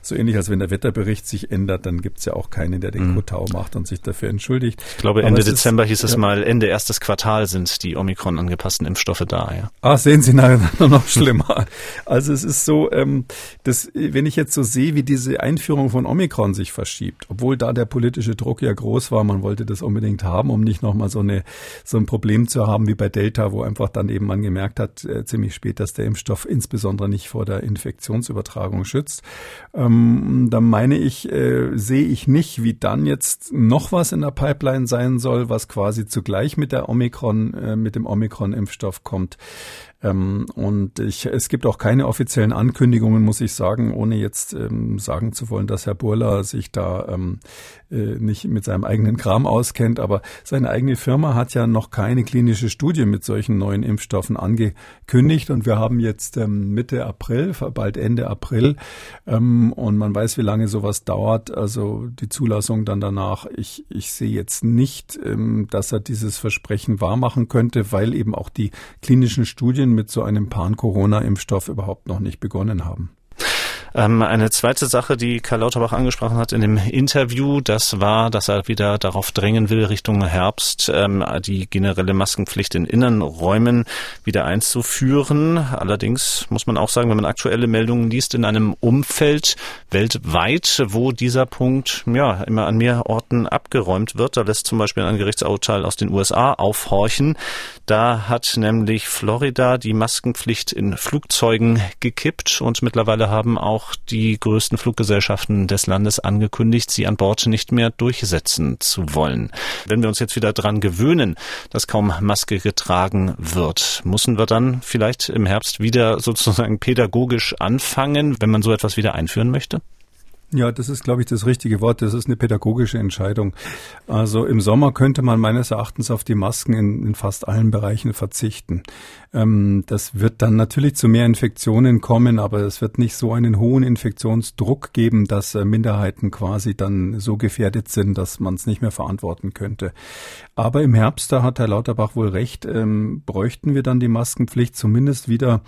So ähnlich als wenn der Wetterbericht sich ändert, dann gibt es ja auch keinen, der den mhm. Kotau macht und sich dafür entschuldigt. Ich glaube, Ende Dezember ist, hieß es ja. mal, Ende erstes Quartal sind die Omikron angepassten Impfstoffe da. Ja. Ah, sehen Sie nachher noch schlimmer. Also es ist so, ähm, dass, wenn ich jetzt so sehe, wie diese Einführung von Omikron sich verschiebt, obwohl da der politische Druck ja groß war, man wollte das unbedingt haben, um nicht nochmal so eine so ein Problem zu haben wie bei Delta, wo einfach dann eben man gemerkt hat, äh, ziemlich spät, dass der Impfstoff insbesondere nicht vor der Infektionsübertragung schützt. Ähm, da meine ich, äh, sehe ich nicht, wie dann jetzt noch was in der Pipeline sein soll, was quasi zugleich mit der Omikron, äh, mit dem Omikron-Impfstoff kommt. Ähm, und ich, es gibt auch keine offiziellen Ankündigungen, muss ich sagen, ohne jetzt ähm, sagen zu wollen, dass Herr Burla sich da ähm, äh, nicht mit seinem eigenen Kram auskennt. Aber seine eigene Firma hat ja noch keine klinische Studie mit solchen neuen Impfstoffen angekündigt. Und wir haben jetzt Mitte April, bald Ende April. Und man weiß, wie lange sowas dauert. Also die Zulassung dann danach. Ich, ich sehe jetzt nicht, dass er dieses Versprechen wahrmachen könnte, weil eben auch die klinischen Studien mit so einem Pan-Corona-Impfstoff überhaupt noch nicht begonnen haben. Ähm, eine zweite Sache, die Karl Lauterbach angesprochen hat in dem Interview, das war, dass er wieder darauf drängen will, Richtung Herbst ähm, die generelle Maskenpflicht in Innenräumen wieder einzuführen. Allerdings muss man auch sagen, wenn man aktuelle Meldungen liest, in einem Umfeld weltweit, wo dieser Punkt ja immer an mehr Orten abgeräumt wird. Da lässt zum Beispiel ein Gerichtsurteil aus den USA aufhorchen. Da hat nämlich Florida die Maskenpflicht in Flugzeugen gekippt und mittlerweile haben auch auch die größten Fluggesellschaften des Landes angekündigt, sie an Bord nicht mehr durchsetzen zu wollen. Wenn wir uns jetzt wieder dran gewöhnen, dass kaum Maske getragen wird, müssen wir dann vielleicht im Herbst wieder sozusagen pädagogisch anfangen, wenn man so etwas wieder einführen möchte? Ja, das ist, glaube ich, das richtige Wort. Das ist eine pädagogische Entscheidung. Also im Sommer könnte man meines Erachtens auf die Masken in, in fast allen Bereichen verzichten. Ähm, das wird dann natürlich zu mehr Infektionen kommen, aber es wird nicht so einen hohen Infektionsdruck geben, dass äh, Minderheiten quasi dann so gefährdet sind, dass man es nicht mehr verantworten könnte. Aber im Herbst, da hat Herr Lauterbach wohl recht, ähm, bräuchten wir dann die Maskenpflicht zumindest wieder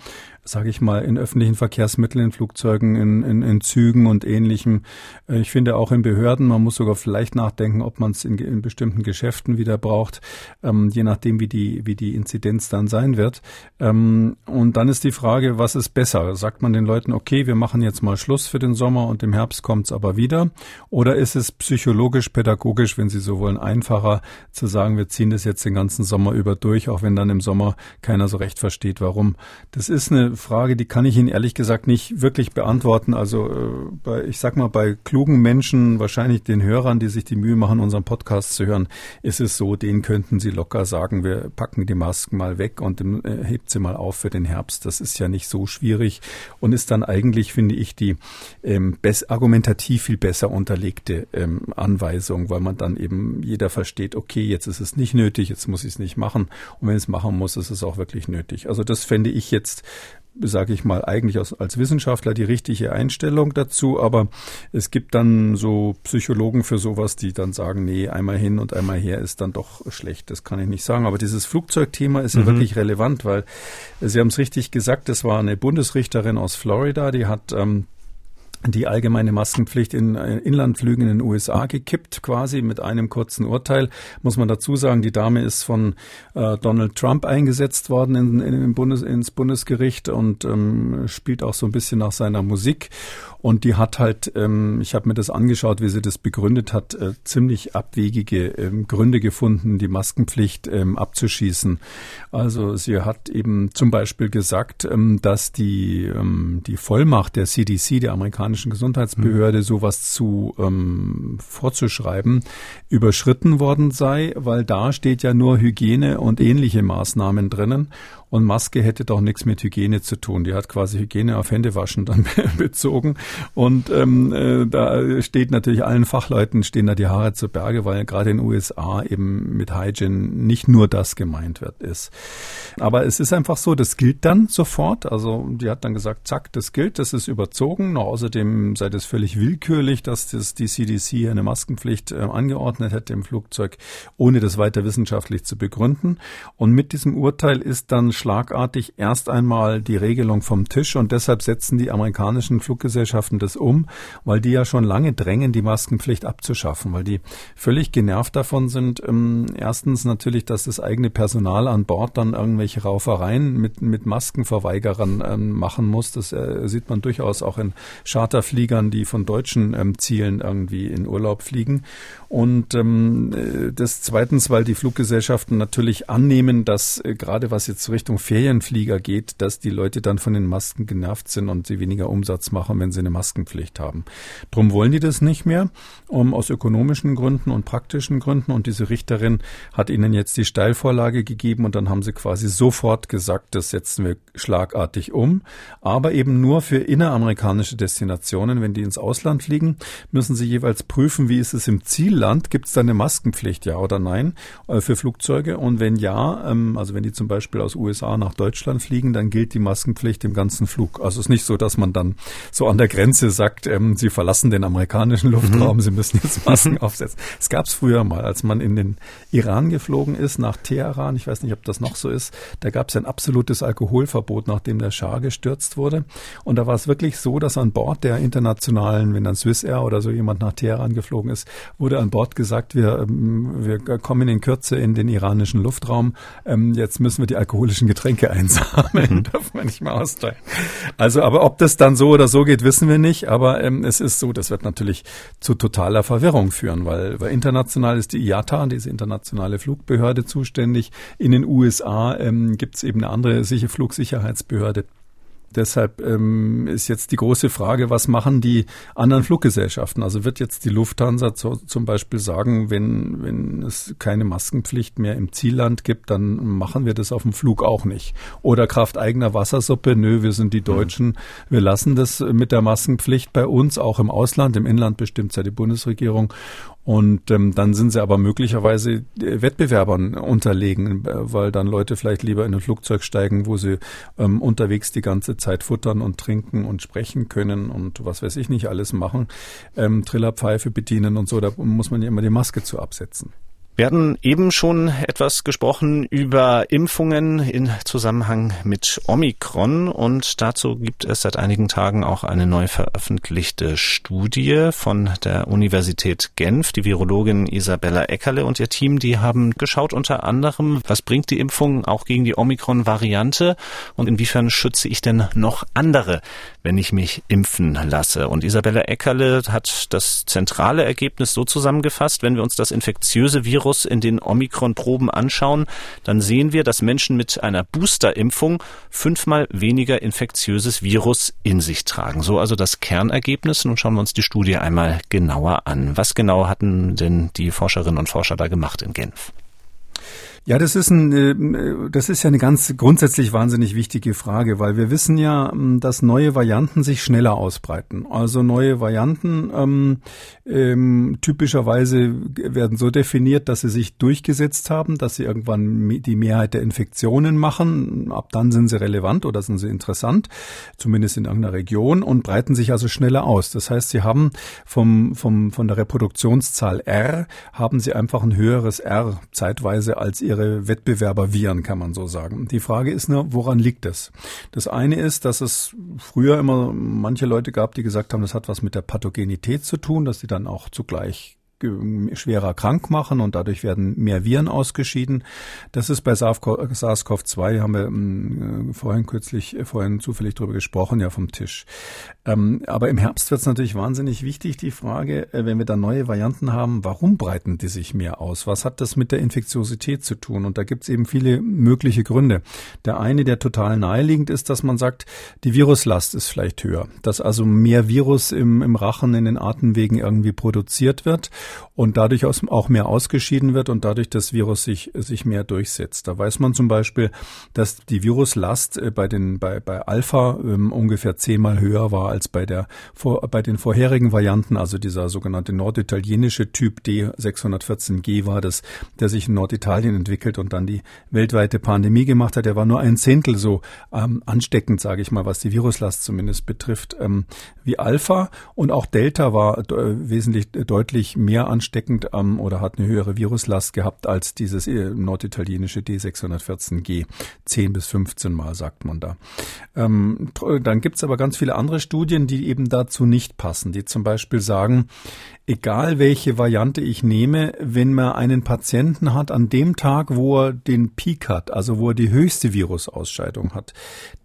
sage ich mal, in öffentlichen Verkehrsmitteln, in Flugzeugen, in, in, in Zügen und ähnlichem. Äh, ich finde auch in Behörden, man muss sogar vielleicht nachdenken, ob man es in, in, bestimmten Geschäften wieder braucht, ähm, je nachdem, wie die, wie die Inzidenz dann sein wird. Ähm, und dann ist die Frage, was ist besser? Sagt man den Leuten, okay, wir machen jetzt mal Schluss für den Sommer und im Herbst kommt's aber wieder? Oder ist es psychologisch, pädagogisch, wenn Sie so wollen, einfacher zu sagen, wir ziehen das jetzt den ganzen Sommer über durch, auch wenn dann im Sommer keiner so recht versteht, warum? Das ist eine Frage, die kann ich Ihnen ehrlich gesagt nicht wirklich beantworten. Also äh, bei, ich sag mal, bei klugen Menschen, wahrscheinlich den Hörern, die sich die Mühe machen, unseren Podcast zu hören, ist es so, denen könnten Sie locker sagen, wir packen die Masken mal weg und äh, hebt sie mal auf für den Herbst. Das ist ja nicht so schwierig und ist dann eigentlich, finde ich, die ähm, argumentativ viel besser unterlegte ähm, Anweisung, weil man dann eben jeder versteht, okay, jetzt ist es nicht nötig, jetzt muss ich es nicht machen und wenn ich es machen muss, ist es auch wirklich nötig. Also das fände ich jetzt sage ich mal, eigentlich als, als Wissenschaftler die richtige Einstellung dazu, aber es gibt dann so Psychologen für sowas, die dann sagen, nee, einmal hin und einmal her ist dann doch schlecht. Das kann ich nicht sagen. Aber dieses Flugzeugthema ist mhm. ja wirklich relevant, weil Sie haben es richtig gesagt, es war eine Bundesrichterin aus Florida, die hat ähm, die allgemeine Maskenpflicht in äh, Inlandflügen in den USA gekippt, quasi mit einem kurzen Urteil. Muss man dazu sagen, die Dame ist von äh, Donald Trump eingesetzt worden in, in Bundes, ins Bundesgericht und ähm, spielt auch so ein bisschen nach seiner Musik. Und die hat halt, ähm, ich habe mir das angeschaut, wie sie das begründet hat, äh, ziemlich abwegige ähm, Gründe gefunden, die Maskenpflicht ähm, abzuschießen. Also sie hat eben zum Beispiel gesagt, ähm, dass die, ähm, die Vollmacht der CDC, der amerikanischen Gesundheitsbehörde, mhm. sowas zu ähm, vorzuschreiben, überschritten worden sei, weil da steht ja nur Hygiene und ähnliche Maßnahmen drinnen. Und Maske hätte doch nichts mit Hygiene zu tun. Die hat quasi Hygiene auf Händewaschen dann bezogen. Und ähm, äh, da steht natürlich allen Fachleuten stehen da die Haare zu Berge, weil gerade in den USA eben mit Hygiene nicht nur das gemeint wird ist. Aber es ist einfach so, das gilt dann sofort. Also die hat dann gesagt, zack, das gilt, das ist überzogen. Noch außerdem sei das völlig willkürlich, dass das die CDC eine Maskenpflicht äh, angeordnet hätte im Flugzeug, ohne das weiter wissenschaftlich zu begründen. Und mit diesem Urteil ist dann schlagartig erst einmal die Regelung vom Tisch und deshalb setzen die amerikanischen Fluggesellschaften das um, weil die ja schon lange drängen, die Maskenpflicht abzuschaffen, weil die völlig genervt davon sind. Ähm, erstens natürlich, dass das eigene Personal an Bord dann irgendwelche Raufereien mit, mit Maskenverweigerern ähm, machen muss. Das äh, sieht man durchaus auch in Charterfliegern, die von deutschen ähm, Zielen irgendwie in Urlaub fliegen. Und ähm, äh, das zweitens, weil die Fluggesellschaften natürlich annehmen, dass äh, gerade was jetzt Richtung Ferienflieger geht, dass die Leute dann von den Masken genervt sind und sie weniger Umsatz machen, wenn sie eine Maskenpflicht haben. Drum wollen die das nicht mehr, um aus ökonomischen Gründen und praktischen Gründen. Und diese Richterin hat ihnen jetzt die Steilvorlage gegeben und dann haben sie quasi sofort gesagt, das setzen wir schlagartig um. Aber eben nur für inneramerikanische Destinationen. Wenn die ins Ausland fliegen, müssen sie jeweils prüfen, wie ist es im Zielland? Gibt es da eine Maskenpflicht, ja oder nein, äh, für Flugzeuge? Und wenn ja, ähm, also wenn die zum Beispiel aus USA USA nach Deutschland fliegen, dann gilt die Maskenpflicht im ganzen Flug. Also es ist nicht so, dass man dann so an der Grenze sagt, ähm, Sie verlassen den amerikanischen Luftraum, mhm. Sie müssen jetzt Masken aufsetzen. Es gab es früher mal, als man in den Iran geflogen ist, nach Teheran, ich weiß nicht, ob das noch so ist, da gab es ein absolutes Alkoholverbot, nachdem der Schah gestürzt wurde. Und da war es wirklich so, dass an Bord der internationalen, wenn dann Swiss Air oder so jemand nach Teheran geflogen ist, wurde an Bord gesagt, wir, ähm, wir kommen in Kürze in den iranischen Luftraum. Ähm, jetzt müssen wir die alkoholischen Getränke einsammeln. Mhm. Darf man nicht mal austeilen. Also, aber ob das dann so oder so geht, wissen wir nicht. Aber ähm, es ist so, das wird natürlich zu totaler Verwirrung führen, weil, weil international ist die IATA, diese internationale Flugbehörde, zuständig. In den USA ähm, gibt es eben eine andere Flugsicherheitsbehörde. Deshalb ähm, ist jetzt die große Frage, was machen die anderen Fluggesellschaften? Also wird jetzt die Lufthansa zu, zum Beispiel sagen, wenn, wenn es keine Maskenpflicht mehr im Zielland gibt, dann machen wir das auf dem Flug auch nicht. Oder Kraft eigener Wassersuppe, nö, wir sind die Deutschen, mhm. wir lassen das mit der Maskenpflicht bei uns, auch im Ausland, im Inland bestimmt ja die Bundesregierung. Und ähm, dann sind sie aber möglicherweise äh, Wettbewerbern unterlegen, äh, weil dann Leute vielleicht lieber in ein Flugzeug steigen, wo sie ähm, unterwegs die ganze Zeit futtern und trinken und sprechen können und was weiß ich nicht alles machen, ähm, Trillerpfeife bedienen und so. Da muss man ja immer die Maske zu absetzen. Wir hatten eben schon etwas gesprochen über Impfungen in Zusammenhang mit Omikron und dazu gibt es seit einigen Tagen auch eine neu veröffentlichte Studie von der Universität Genf. Die Virologin Isabella Eckerle und ihr Team, die haben geschaut unter anderem, was bringt die Impfung auch gegen die Omikron-Variante und inwiefern schütze ich denn noch andere, wenn ich mich impfen lasse. Und Isabella Eckerle hat das zentrale Ergebnis so zusammengefasst, wenn wir uns das infektiöse Virus Virus in den Omikron-Proben anschauen, dann sehen wir, dass Menschen mit einer Booster-Impfung fünfmal weniger infektiöses Virus in sich tragen. So also das Kernergebnis. Nun schauen wir uns die Studie einmal genauer an. Was genau hatten denn die Forscherinnen und Forscher da gemacht in Genf? Ja, das ist ein, äh, das ist ja eine ganz grundsätzlich wahnsinnig wichtige Frage, weil wir wissen ja, dass neue Varianten sich schneller ausbreiten. Also neue Varianten ähm, ähm, typischerweise werden so definiert, dass sie sich durchgesetzt haben, dass sie irgendwann die Mehrheit der Infektionen machen. Ab dann sind sie relevant oder sind sie interessant, zumindest in irgendeiner Region und breiten sich also schneller aus. Das heißt, sie haben vom, vom, von der Reproduktionszahl R haben sie einfach ein höheres R zeitweise als ihre ihre Wettbewerber Viren, kann man so sagen. Die Frage ist nur, woran liegt es? Das eine ist, dass es früher immer manche Leute gab, die gesagt haben, das hat was mit der Pathogenität zu tun, dass sie dann auch zugleich schwerer krank machen und dadurch werden mehr Viren ausgeschieden. Das ist bei SARS-CoV-2, haben wir mm, vorhin kürzlich, vorhin zufällig drüber gesprochen, ja vom Tisch. Ähm, aber im Herbst wird es natürlich wahnsinnig wichtig, die Frage, äh, wenn wir da neue Varianten haben, warum breiten die sich mehr aus? Was hat das mit der Infektiosität zu tun? Und da gibt es eben viele mögliche Gründe. Der eine, der total naheliegend ist, dass man sagt, die Viruslast ist vielleicht höher, dass also mehr Virus im, im Rachen, in den Atemwegen irgendwie produziert wird und dadurch auch mehr ausgeschieden wird und dadurch das Virus sich, sich mehr durchsetzt. Da weiß man zum Beispiel, dass die Viruslast äh, bei den, bei, bei Alpha ähm, ungefähr zehnmal höher war als bei der, vor, bei den vorherigen Varianten, also dieser sogenannte norditalienische Typ D614G war das, der sich in Norditalien entwickelt und dann die weltweite Pandemie gemacht hat. Der war nur ein Zehntel so ähm, ansteckend, sage ich mal, was die Viruslast zumindest betrifft, ähm, wie Alpha und auch Delta war äh, wesentlich äh, deutlich mehr mehr ansteckend ähm, oder hat eine höhere Viruslast gehabt als dieses äh, norditalienische D614G. 10 bis 15 Mal sagt man da. Ähm, dann gibt's aber ganz viele andere Studien, die eben dazu nicht passen, die zum Beispiel sagen, egal welche Variante ich nehme, wenn man einen Patienten hat an dem Tag, wo er den Peak hat, also wo er die höchste Virusausscheidung hat,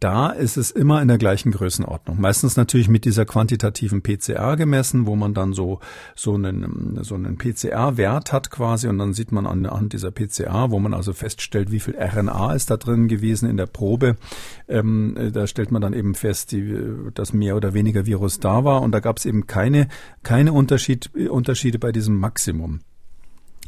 da ist es immer in der gleichen Größenordnung. Meistens natürlich mit dieser quantitativen PCR gemessen, wo man dann so, so einen, so einen PCR-Wert hat quasi und dann sieht man anhand dieser PCR, wo man also feststellt, wie viel RNA ist da drin gewesen in der Probe. Ähm, da stellt man dann eben fest, die, dass mehr oder weniger Virus da war und da gab es eben keine, keine Unterschied Unterschiede bei diesem Maximum.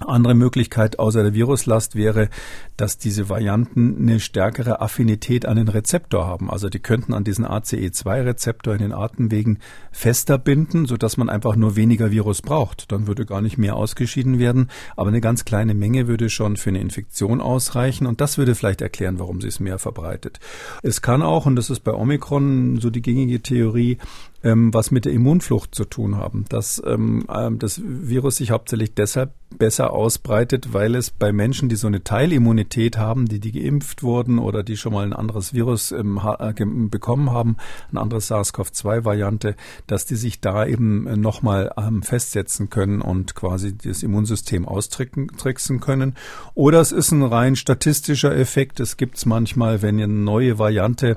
Andere Möglichkeit außer der Viruslast wäre, dass diese Varianten eine stärkere Affinität an den Rezeptor haben. Also die könnten an diesen ACE2-Rezeptor in den Atemwegen fester binden, sodass man einfach nur weniger Virus braucht. Dann würde gar nicht mehr ausgeschieden werden, aber eine ganz kleine Menge würde schon für eine Infektion ausreichen und das würde vielleicht erklären, warum sie es mehr verbreitet. Es kann auch, und das ist bei Omikron so die gängige Theorie, ähm, was mit der Immunflucht zu tun haben. Dass ähm, ähm, das Virus sich hauptsächlich deshalb besser ausbreitet, weil es bei Menschen, die so eine Teilimmunität haben, die die geimpft wurden oder die schon mal ein anderes Virus ähm, äh, bekommen haben, eine andere SARS-CoV-2-Variante, dass die sich da eben äh, nochmal ähm, festsetzen können und quasi das Immunsystem austricksen können. Oder es ist ein rein statistischer Effekt. Es gibt es manchmal, wenn eine neue Variante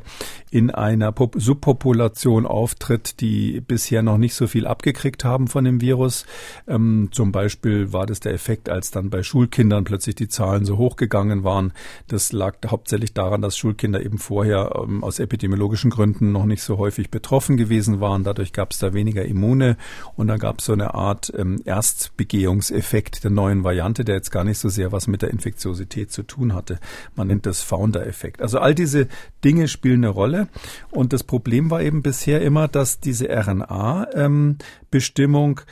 in einer Pop Subpopulation auftritt, die bisher noch nicht so viel abgekriegt haben von dem Virus. Ähm, zum Beispiel war das der Effekt als dann bei Schulkindern plötzlich die Zahlen so hochgegangen waren. Das lag hauptsächlich daran, dass Schulkinder eben vorher ähm, aus epidemiologischen Gründen noch nicht so häufig betroffen gewesen waren. Dadurch gab es da weniger Immune und dann gab es so eine Art ähm, Erstbegehungseffekt der neuen Variante, der jetzt gar nicht so sehr was mit der Infektiosität zu tun hatte. Man nennt das Founder-Effekt. Also all diese Dinge spielen eine Rolle. Und das Problem war eben bisher immer, dass diese RNA-Bestimmung ähm,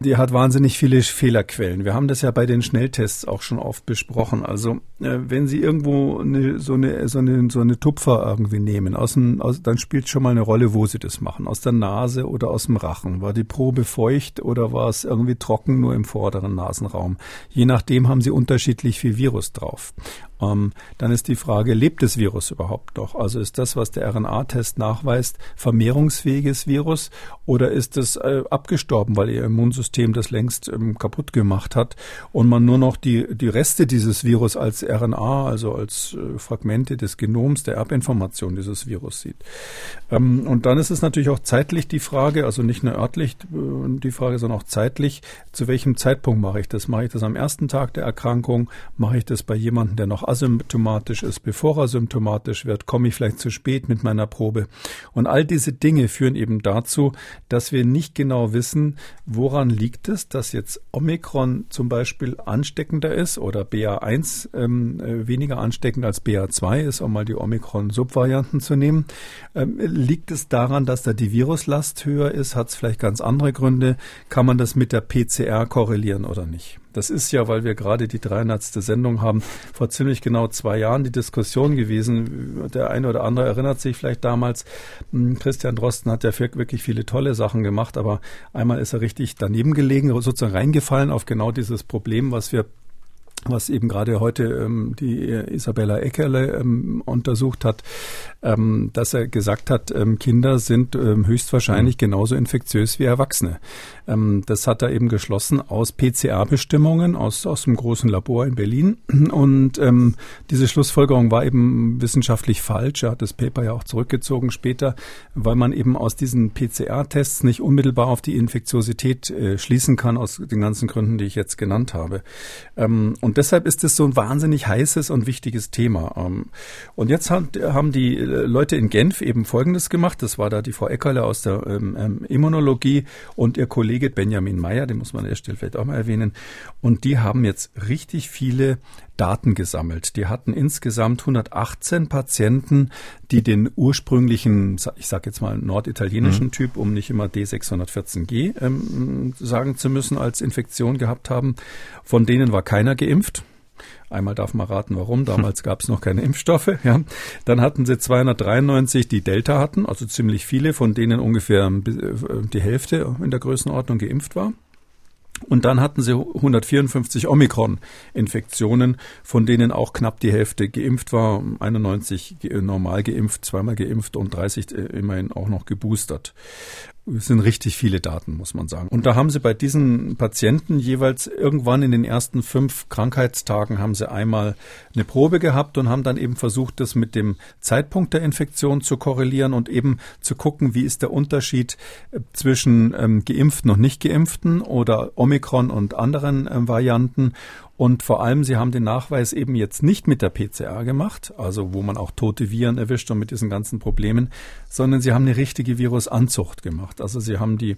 die hat wahnsinnig viele Fehlerquellen. Wir haben das ja bei den Schnelltests auch schon oft besprochen. Also äh, wenn Sie irgendwo eine, so eine so eine so eine Tupfer irgendwie nehmen, aus dem, aus, dann spielt schon mal eine Rolle, wo Sie das machen. Aus der Nase oder aus dem Rachen. War die Probe feucht oder war es irgendwie trocken nur im vorderen Nasenraum? Je nachdem haben Sie unterschiedlich viel Virus drauf. Ähm, dann ist die Frage, lebt das Virus überhaupt noch? Also ist das, was der RNA-Test nachweist, vermehrungsfähiges Virus oder ist es äh, abgestorben, weil Ihr Immunsystem das längst ähm, kaputt gemacht hat und man nur noch die, die Reste dieses Virus als RNA, also als äh, Fragmente des Genoms, der Erbinformation dieses Virus sieht? Ähm, und dann ist es natürlich auch zeitlich die Frage, also nicht nur örtlich äh, die Frage, sondern auch zeitlich, zu welchem Zeitpunkt mache ich das? Mache ich das am ersten Tag der Erkrankung? Mache ich das bei jemandem, der noch asymptomatisch ist, bevor er symptomatisch wird, komme ich vielleicht zu spät mit meiner Probe. Und all diese Dinge führen eben dazu, dass wir nicht genau wissen, woran liegt es, dass jetzt Omikron zum Beispiel ansteckender ist oder BA1 ähm, äh, weniger ansteckend als BA2 ist, um mal die Omikron-Subvarianten zu nehmen. Ähm, liegt es daran, dass da die Viruslast höher ist? Hat es vielleicht ganz andere Gründe? Kann man das mit der PCR korrelieren oder nicht? Das ist ja, weil wir gerade die 300. Sendung haben, vor ziemlich genau zwei Jahren die Diskussion gewesen. Der eine oder andere erinnert sich vielleicht damals, hm, Christian Drosten hat ja wirklich viele tolle Sachen gemacht, aber einmal ist er richtig daneben gelegen, sozusagen reingefallen auf genau dieses Problem, was wir was eben gerade heute ähm, die Isabella Eckerle ähm, untersucht hat, ähm, dass er gesagt hat, ähm, Kinder sind ähm, höchstwahrscheinlich mhm. genauso infektiös wie Erwachsene. Ähm, das hat er eben geschlossen aus PCA-Bestimmungen aus, aus dem großen Labor in Berlin. Und ähm, diese Schlussfolgerung war eben wissenschaftlich falsch. Er hat das Paper ja auch zurückgezogen später, weil man eben aus diesen PCR-Tests nicht unmittelbar auf die Infektiosität äh, schließen kann, aus den ganzen Gründen, die ich jetzt genannt habe. Ähm, und deshalb ist es so ein wahnsinnig heißes und wichtiges Thema. Ähm, und jetzt hat, haben die äh, Leute in Genf eben Folgendes gemacht. Das war da die Frau Eckerle aus der ähm, ähm, Immunologie und ihr Kollege Benjamin Meyer, den muss man an der Stelle vielleicht auch mal erwähnen. Und die haben jetzt richtig viele Daten gesammelt. Die hatten insgesamt 118 Patienten, die den ursprünglichen, ich sage jetzt mal norditalienischen mhm. Typ, um nicht immer D614G ähm, sagen zu müssen, als Infektion gehabt haben. Von denen war keiner geimpft. Einmal darf man raten, warum. Damals gab es noch keine Impfstoffe. Ja. Dann hatten sie 293, die Delta hatten, also ziemlich viele, von denen ungefähr äh, die Hälfte in der Größenordnung geimpft war. Und dann hatten sie 154 Omikron-Infektionen, von denen auch knapp die Hälfte geimpft war, 91 normal geimpft, zweimal geimpft und 30 äh, immerhin auch noch geboostert. Es sind richtig viele Daten, muss man sagen. Und da haben sie bei diesen Patienten jeweils irgendwann in den ersten fünf Krankheitstagen haben sie einmal eine Probe gehabt und haben dann eben versucht, das mit dem Zeitpunkt der Infektion zu korrelieren und eben zu gucken, wie ist der Unterschied äh, zwischen ähm, Geimpften und Nicht-Geimpften oder Omikron und anderen äh, Varianten und vor allem, sie haben den Nachweis eben jetzt nicht mit der PCR gemacht, also wo man auch tote Viren erwischt und mit diesen ganzen Problemen, sondern sie haben eine richtige Virusanzucht gemacht. Also sie haben die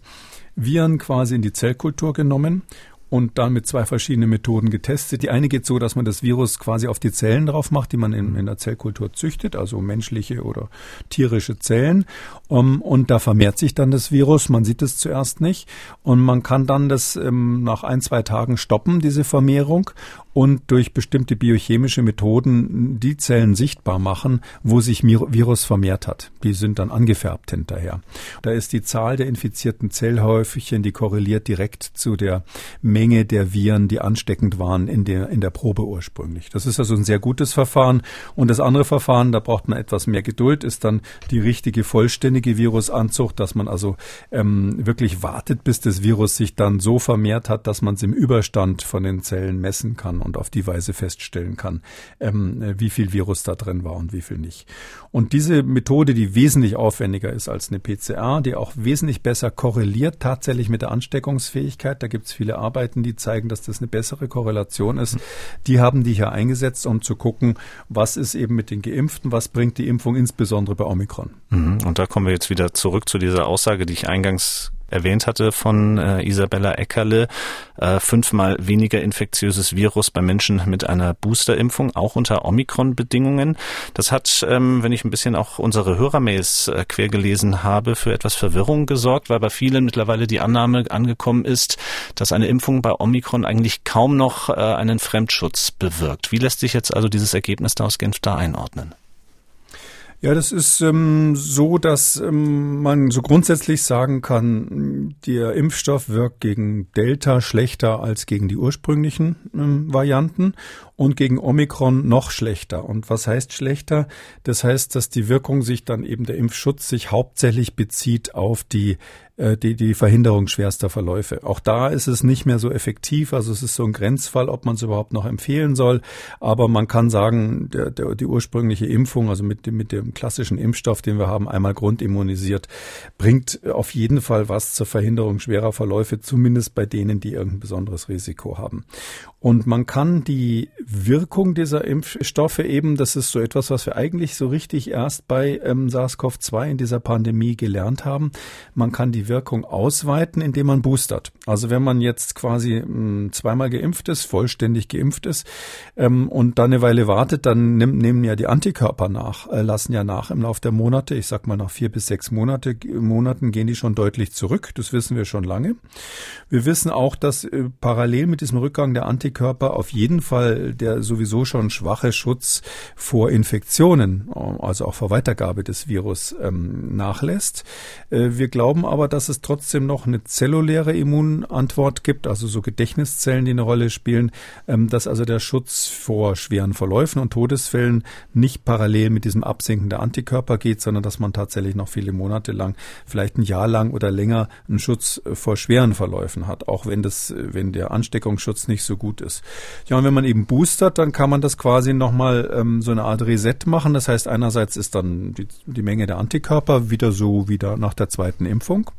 Viren quasi in die Zellkultur genommen und dann mit zwei verschiedenen Methoden getestet. Die eine geht so, dass man das Virus quasi auf die Zellen drauf macht, die man in, in der Zellkultur züchtet, also menschliche oder tierische Zellen. Um, und da vermehrt sich dann das Virus. Man sieht es zuerst nicht. Und man kann dann das ähm, nach ein, zwei Tagen stoppen, diese Vermehrung und durch bestimmte biochemische Methoden die Zellen sichtbar machen, wo sich Virus vermehrt hat. Die sind dann angefärbt hinterher. Da ist die Zahl der infizierten Zellhäufchen, die korreliert direkt zu der Menge der Viren, die ansteckend waren in der, in der Probe ursprünglich. Das ist also ein sehr gutes Verfahren. Und das andere Verfahren, da braucht man etwas mehr Geduld, ist dann die richtige vollständige Virusanzucht, dass man also ähm, wirklich wartet, bis das Virus sich dann so vermehrt hat, dass man es im Überstand von den Zellen messen kann und auf die Weise feststellen kann, ähm, wie viel Virus da drin war und wie viel nicht. Und diese Methode, die wesentlich aufwendiger ist als eine PCR, die auch wesentlich besser korreliert tatsächlich mit der Ansteckungsfähigkeit, da gibt es viele Arbeiten, die zeigen, dass das eine bessere Korrelation ist. Die haben die hier eingesetzt, um zu gucken, was ist eben mit den Geimpften, was bringt die Impfung insbesondere bei Omikron. Mhm. Und da kommen wir jetzt wieder zurück zu dieser Aussage, die ich eingangs erwähnt hatte von äh, Isabella Eckerle, äh, fünfmal weniger infektiöses Virus bei Menschen mit einer Boosterimpfung, auch unter Omikron-Bedingungen. Das hat, ähm, wenn ich ein bisschen auch unsere Hörermails äh, quer gelesen habe, für etwas Verwirrung gesorgt, weil bei vielen mittlerweile die Annahme angekommen ist, dass eine Impfung bei Omikron eigentlich kaum noch äh, einen Fremdschutz bewirkt. Wie lässt sich jetzt also dieses Ergebnis da aus Genf da einordnen? Ja, das ist ähm, so, dass ähm, man so grundsätzlich sagen kann, der Impfstoff wirkt gegen Delta schlechter als gegen die ursprünglichen ähm, Varianten und gegen Omikron noch schlechter. Und was heißt schlechter? Das heißt, dass die Wirkung sich dann eben der Impfschutz sich hauptsächlich bezieht auf die äh, die, die Verhinderung schwerster Verläufe. Auch da ist es nicht mehr so effektiv. Also es ist so ein Grenzfall, ob man es überhaupt noch empfehlen soll. Aber man kann sagen, der, der, die ursprüngliche Impfung, also mit dem, mit dem klassischen Impfstoff, den wir haben, einmal grundimmunisiert, bringt auf jeden Fall was zur Verhinderung schwerer Verläufe, zumindest bei denen, die irgendein besonderes Risiko haben. Und man kann die Wirkung dieser Impfstoffe eben, das ist so etwas, was wir eigentlich so richtig erst bei ähm, SARS-CoV-2 in dieser Pandemie gelernt haben. Man kann die Wirkung ausweiten, indem man boostert. Also wenn man jetzt quasi mh, hm, zweimal geimpft ist, vollständig geimpft ist ähm, und dann eine Weile wartet, dann nimm, nehmen ja die Antikörper nach, äh, lassen ja nach im Laufe der Monate. Ich sag mal nach vier bis sechs Monate, Monaten gehen die schon deutlich zurück. Das wissen wir schon lange. Wir wissen auch, dass äh, parallel mit diesem Rückgang der Antikörper auf jeden Fall der sowieso schon schwache Schutz vor Infektionen, also auch vor Weitergabe des Virus ähm, nachlässt. Äh, wir glauben aber, dass es trotzdem noch eine zelluläre Immunantwort gibt, also so Gedächtniszellen, die eine Rolle spielen, ähm, dass also der Schutz vor schweren Verläufen und Todesfällen nicht parallel mit diesem Absinken der Antikörper geht, sondern dass man tatsächlich noch viele Monate lang, vielleicht ein Jahr lang oder länger einen Schutz äh, vor schweren Verläufen hat, auch wenn das, äh, wenn der Ansteckungsschutz nicht so gut ist. Ja, und wenn man eben boostert, dann kann man das quasi nochmal ähm, so eine Art Reset machen. Das heißt, einerseits ist dann die, die Menge der Antikörper wieder so wieder nach der zweiten Impfung.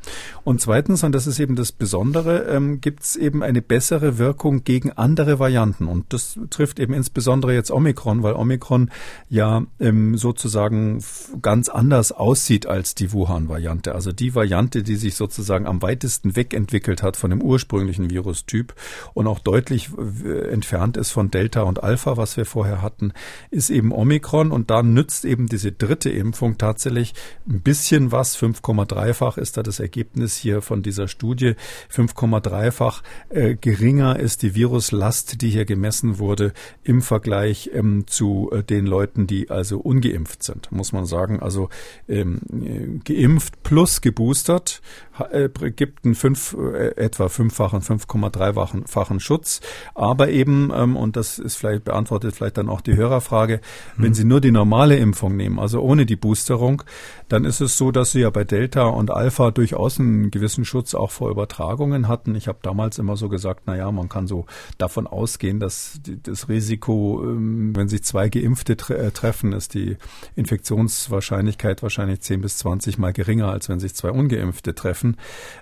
Und zweitens, und das ist eben das Besondere, ähm, gibt es eben eine bessere Wirkung gegen andere Varianten. Und das trifft eben insbesondere jetzt Omikron, weil Omikron ja ähm, sozusagen ganz anders aussieht als die Wuhan-Variante. Also die Variante, die sich sozusagen am weitesten wegentwickelt hat von dem ursprünglichen Virustyp und auch deutlich äh, entfernt ist von Delta und Alpha, was wir vorher hatten, ist eben Omikron. Und da nützt eben diese dritte Impfung tatsächlich ein bisschen was. 5,3-fach ist da das Ergebnis hier von dieser Studie. 5,3-fach äh, geringer ist die Viruslast, die hier gemessen wurde, im Vergleich ähm, zu äh, den Leuten, die also ungeimpft sind, muss man sagen. Also ähm, geimpft plus geboostert äh, gibt einen fünf, äh, etwa fünffachen, 5,3-fachen Schutz. Aber eben, ähm, und das ist vielleicht beantwortet vielleicht dann auch die Hörerfrage, mhm. wenn Sie nur die normale Impfung nehmen, also ohne die Boosterung, dann ist es so, dass Sie ja bei Delta und Alpha durchaus einen gewissen Schutz auch vor Übertragungen hatten. Ich habe damals immer so gesagt, na ja, man kann so davon ausgehen, dass das Risiko, ähm, wenn sich zwei Geimpfte tre äh, treffen, ist die Infektionswahrscheinlichkeit wahrscheinlich 10 bis 20 mal geringer, als wenn sich zwei Ungeimpfte treffen.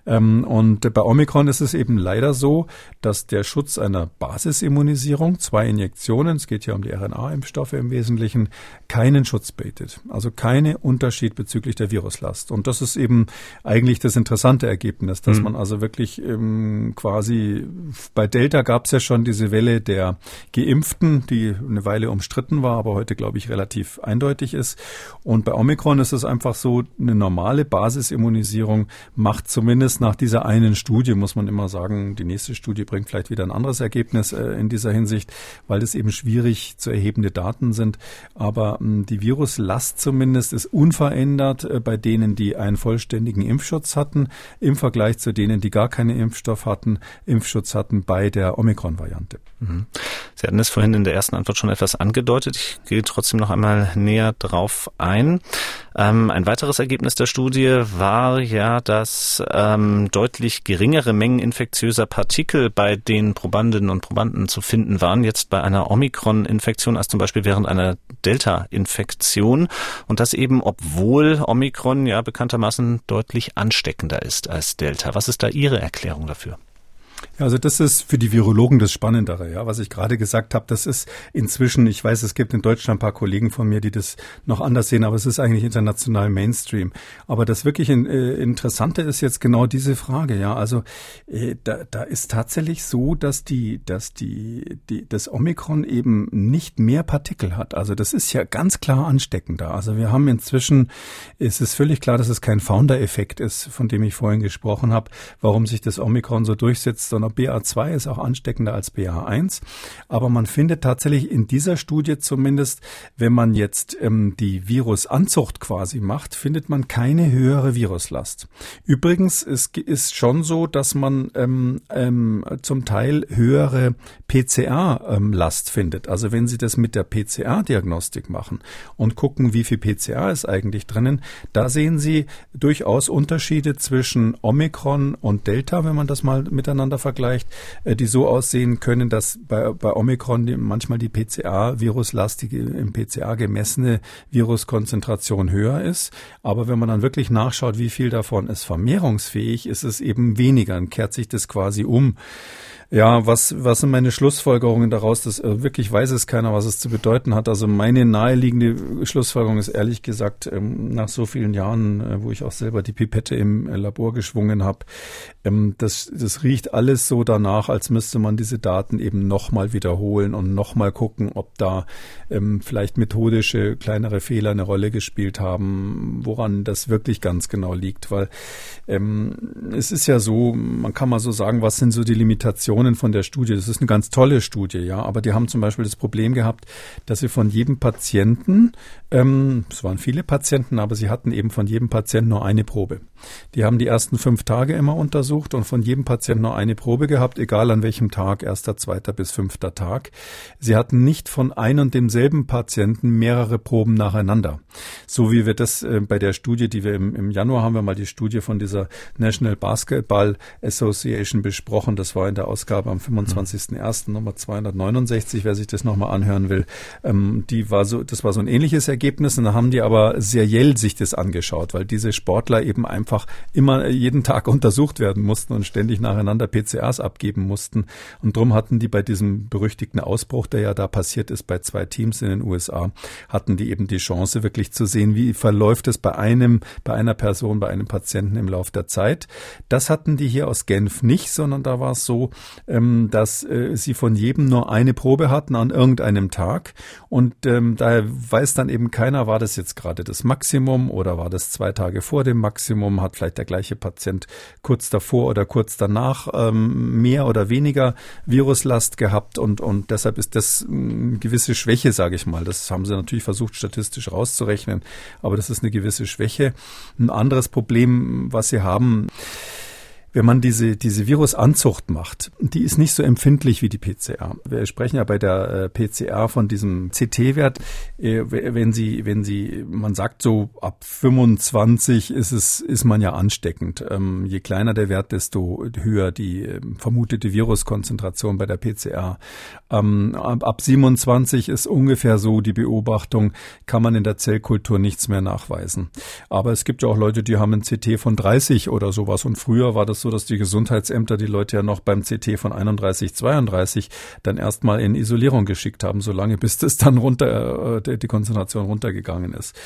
Ähm, und bei Omikron ist es eben leider so, dass der Schutz einer Basisimmunisierung, zwei Injektionen, es geht ja um die RNA-Impfstoffe im Wesentlichen, keinen Schutz bietet. Also keine Unterschied bezüglich der Viruslast. Und das ist eben eigentlich das interessante Ergebnis, dass mhm. man also wirklich ähm, quasi bei Delta gab es ja schon diese Welle der Geimpften, die eine Weile umstritten war, aber heute glaube ich relativ eindeutig ist. Und bei Omikron ist es einfach so, eine normale Basisimmunisierung macht zumindest nach dieser einen Studie, muss man immer sagen, die nächste Studie bringt vielleicht wieder ein anderes Ergebnis äh, in dieser Hinsicht, weil das eben schwierig zu erhebende Daten sind. Aber ähm, die Viruslast zumindest ist unverändert äh, bei denen, die einen vollständigen Impfschutz hatten, im Vergleich zu denen, die gar keinen Impfstoff hatten, Impfschutz hatten bei der Omikron-Variante. Mhm. Sie hatten es vorhin in der ersten Antwort schon etwas angedeutet. Ich gehe trotzdem noch einmal näher drauf ein. Ähm, ein weiteres Ergebnis der Studie war ja, dass ähm, deutlich geringere Mengen infektiöser Partikel bei den Probandinnen und Probanden zu finden waren, jetzt bei einer Omikron-Infektion als zum Beispiel während einer Delta-Infektion. Und das eben, obwohl Omikron ja bekanntermaßen deutlich ansteckender ist als Delta. Was ist da Ihre Erklärung dafür? Ja, also das ist für die Virologen das Spannendere, ja, was ich gerade gesagt habe. Das ist inzwischen, ich weiß, es gibt in Deutschland ein paar Kollegen von mir, die das noch anders sehen, aber es ist eigentlich international Mainstream. Aber das wirklich äh, Interessante ist jetzt genau diese Frage, ja. Also äh, da, da ist tatsächlich so, dass die, dass die, die, das Omikron eben nicht mehr Partikel hat. Also das ist ja ganz klar ansteckender. Also wir haben inzwischen, ist es völlig klar, dass es kein Founder-Effekt ist, von dem ich vorhin gesprochen habe, warum sich das Omikron so durchsetzt, sondern BA2 ist auch ansteckender als BA1. Aber man findet tatsächlich in dieser Studie zumindest, wenn man jetzt ähm, die Virusanzucht quasi macht, findet man keine höhere Viruslast. Übrigens ist, ist schon so, dass man ähm, ähm, zum Teil höhere PCR-Last findet. Also wenn Sie das mit der PCR-Diagnostik machen und gucken, wie viel PCR ist eigentlich drinnen, da sehen Sie durchaus Unterschiede zwischen Omikron und Delta, wenn man das mal miteinander vergleicht vergleicht, äh, die so aussehen können, dass bei, bei Omikron manchmal die PCA-viruslastige, im PCA gemessene Viruskonzentration höher ist. Aber wenn man dann wirklich nachschaut, wie viel davon ist vermehrungsfähig, ist es eben weniger. Dann kehrt sich das quasi um. Ja, was, was sind meine Schlussfolgerungen daraus? Das äh, wirklich weiß es keiner, was es zu bedeuten hat. Also meine naheliegende Schlussfolgerung ist ehrlich gesagt, ähm, nach so vielen Jahren, äh, wo ich auch selber die Pipette im äh, Labor geschwungen habe, ähm, das, das riecht alles so danach, als müsste man diese Daten eben nochmal wiederholen und nochmal gucken, ob da ähm, vielleicht methodische kleinere Fehler eine Rolle gespielt haben, woran das wirklich ganz genau liegt. Weil ähm, es ist ja so, man kann mal so sagen, was sind so die Limitationen Informationen von der Studie. Das ist eine ganz tolle Studie, ja. Aber die haben zum Beispiel das Problem gehabt, dass sie von jedem Patienten, ähm, es waren viele Patienten, aber sie hatten eben von jedem Patienten nur eine Probe. Die haben die ersten fünf Tage immer untersucht und von jedem Patienten nur eine Probe gehabt, egal an welchem Tag, erster, zweiter bis fünfter Tag. Sie hatten nicht von ein und demselben Patienten mehrere Proben nacheinander. So wie wir das äh, bei der Studie, die wir im, im Januar haben wir mal die Studie von dieser National Basketball Association besprochen. Das war in der Aus Ausgabe am 25.01. Nummer 269, wer sich das nochmal anhören will. Ähm, die war so, das war so ein ähnliches Ergebnis und da haben die aber seriell sich das angeschaut, weil diese Sportler eben einfach immer jeden Tag untersucht werden mussten und ständig nacheinander PCRs abgeben mussten. Und drum hatten die bei diesem berüchtigten Ausbruch, der ja da passiert ist bei zwei Teams in den USA, hatten die eben die Chance wirklich zu sehen, wie verläuft es bei einem, bei einer Person, bei einem Patienten im Lauf der Zeit. Das hatten die hier aus Genf nicht, sondern da war es so, ähm, dass äh, sie von jedem nur eine Probe hatten an irgendeinem Tag. Und ähm, daher weiß dann eben keiner, war das jetzt gerade das Maximum oder war das zwei Tage vor dem Maximum, hat vielleicht der gleiche Patient kurz davor oder kurz danach ähm, mehr oder weniger Viruslast gehabt und, und deshalb ist das eine gewisse Schwäche, sage ich mal. Das haben sie natürlich versucht, statistisch rauszurechnen, aber das ist eine gewisse Schwäche. Ein anderes Problem, was sie haben, wenn man diese, diese Virusanzucht macht, die ist nicht so empfindlich wie die PCR. Wir sprechen ja bei der äh, PCR von diesem CT-Wert. Äh, wenn Sie, wenn Sie, man sagt so ab 25 ist es, ist man ja ansteckend. Ähm, je kleiner der Wert, desto höher die äh, vermutete Viruskonzentration bei der PCR. Ähm, ab 27 ist ungefähr so die Beobachtung, kann man in der Zellkultur nichts mehr nachweisen. Aber es gibt ja auch Leute, die haben ein CT von 30 oder sowas und früher war das so, dass die Gesundheitsämter die Leute ja noch beim CT von 31, 32 dann erstmal in Isolierung geschickt haben, solange bis das dann runter, äh, die Konzentration runtergegangen ist.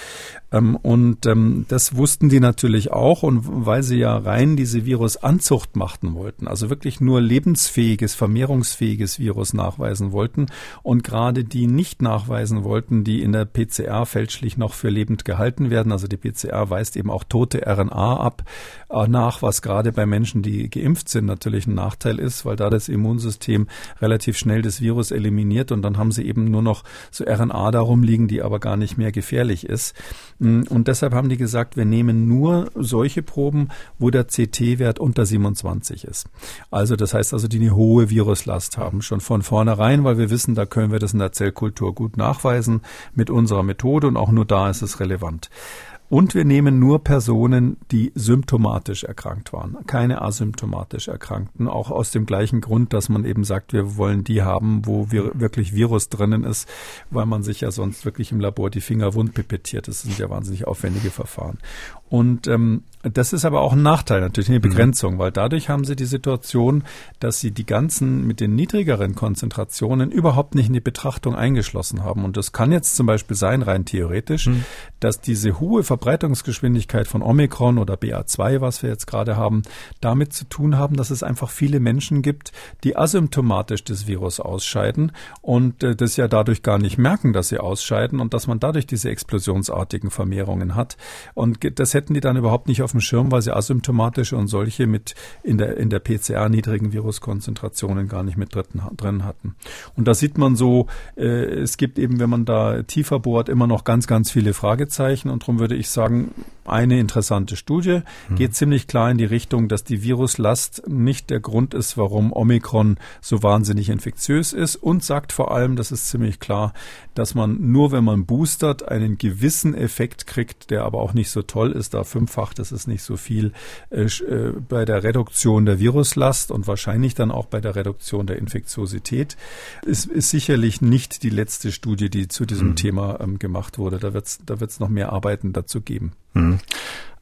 Ähm, und ähm, das wussten die natürlich auch und weil sie ja rein diese Virusanzucht machten wollten, also wirklich nur lebensfähiges, vermehrungsfähiges Virus nachweisen wollten und gerade die nicht nachweisen wollten, die in der PCR fälschlich noch für lebend gehalten werden. Also die PCR weist eben auch tote RNA ab, äh, nach, was gerade bei Menschen Menschen, die geimpft sind, natürlich ein Nachteil ist, weil da das Immunsystem relativ schnell das Virus eliminiert und dann haben sie eben nur noch so RNA darum liegen, die aber gar nicht mehr gefährlich ist. Mm, und deshalb haben die gesagt, wir nehmen nur solche Proben, wo der CT-Wert unter 27 ist. Also das heißt also, die eine hohe Viruslast haben, schon von vornherein, weil wir wissen, da können wir das in der Zellkultur gut nachweisen mit unserer Methode und auch nur da ist es relevant. Und wir nehmen nur Personen, die symptomatisch erkrankt waren, keine asymptomatisch Erkrankten, auch aus dem gleichen Grund, dass man eben sagt, wir wollen die haben, wo wir wirklich Virus drinnen ist, weil man sich ja sonst wirklich im Labor die Finger wund pipettiert. Das sind ja wahnsinnig aufwendige Verfahren. Und ähm, Das ist aber auch ein Nachteil, natürlich eine mhm. Begrenzung, mhm. weil dadurch haben sie die Situation, dass sie die ganzen mit den niedrigeren Konzentrationen überhaupt nicht in die Betrachtung eingeschlossen haben. Und das kann jetzt zum Beispiel sein, rein theoretisch, mhm. dass diese hohe Verbreitungsgeschwindigkeit von Omikron oder BA2, was wir jetzt gerade haben, damit zu tun haben, dass es einfach viele Menschen gibt, die asymptomatisch das Virus ausscheiden und äh, das ja dadurch gar nicht merken, dass sie ausscheiden und dass man dadurch diese explosionsartigen Vermehrungen hat. Und das hätten die dann überhaupt nicht auf dem Schirm, weil sie asymptomatische und solche mit in der, in der PCR niedrigen Viruskonzentrationen gar nicht mit drin hatten. Und da sieht man so, äh, es gibt eben, wenn man da tiefer bohrt, immer noch ganz, ganz viele Fragezeichen. Und darum würde ich sagen, eine interessante Studie mhm. geht ziemlich klar in die Richtung, dass die Viruslast nicht der Grund ist, warum Omikron so wahnsinnig infektiös ist und sagt vor allem, das ist ziemlich klar, dass man nur, wenn man boostert, einen gewissen Effekt kriegt, der aber auch nicht so toll ist, da fünffach, das ist nicht so viel, äh, äh, bei der Reduktion der Viruslast und wahrscheinlich dann auch bei der Reduktion der Infektiosität. Es ist sicherlich nicht die letzte Studie, die zu diesem mhm. Thema ähm, gemacht wurde. Da wird es da wird's noch mehr Arbeiten dazu geben. Mhm.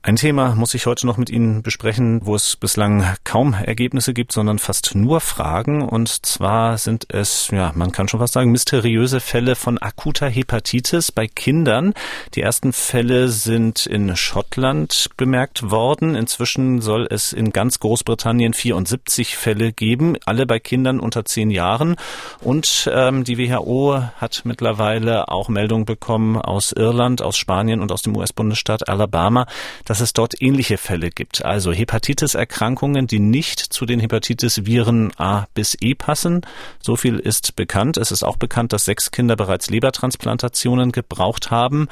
Ein Thema muss ich heute noch mit Ihnen besprechen, wo es bislang kaum Ergebnisse gibt, sondern fast nur Fragen. Und zwar sind es, ja, man kann schon fast sagen, mysteriöse Fälle von akuter Hepatitis bei Kindern. Die ersten Fälle sind in Schottland bemerkt worden. Inzwischen soll es in ganz Großbritannien 74 Fälle geben, alle bei Kindern unter zehn Jahren. Und ähm, die WHO hat mittlerweile auch Meldungen bekommen aus Irland, aus Spanien und aus dem US-Bundesstaat Alabama, dass dass es dort ähnliche Fälle gibt. Also Hepatitis-Erkrankungen, die nicht zu den Hepatitis-Viren A bis E passen. So viel ist bekannt. Es ist auch bekannt, dass sechs Kinder bereits Lebertransplantationen gebraucht haben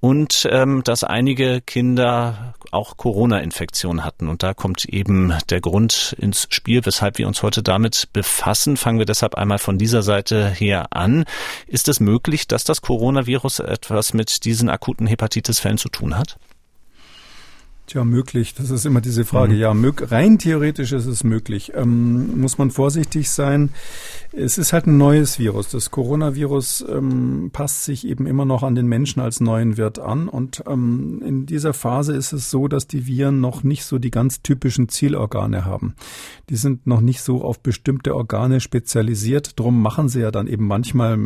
und ähm, dass einige Kinder auch Corona-Infektionen hatten. Und da kommt eben der Grund ins Spiel, weshalb wir uns heute damit befassen. Fangen wir deshalb einmal von dieser Seite her an. Ist es möglich, dass das Coronavirus etwas mit diesen akuten Hepatitis-Fällen zu tun hat? Tja, möglich. Das ist immer diese Frage. Mhm. Ja, rein theoretisch ist es möglich. Ähm, muss man vorsichtig sein. Es ist halt ein neues Virus. Das Coronavirus ähm, passt sich eben immer noch an den Menschen als neuen Wirt an. Und ähm, in dieser Phase ist es so, dass die Viren noch nicht so die ganz typischen Zielorgane haben. Die sind noch nicht so auf bestimmte Organe spezialisiert. Drum machen sie ja dann eben manchmal,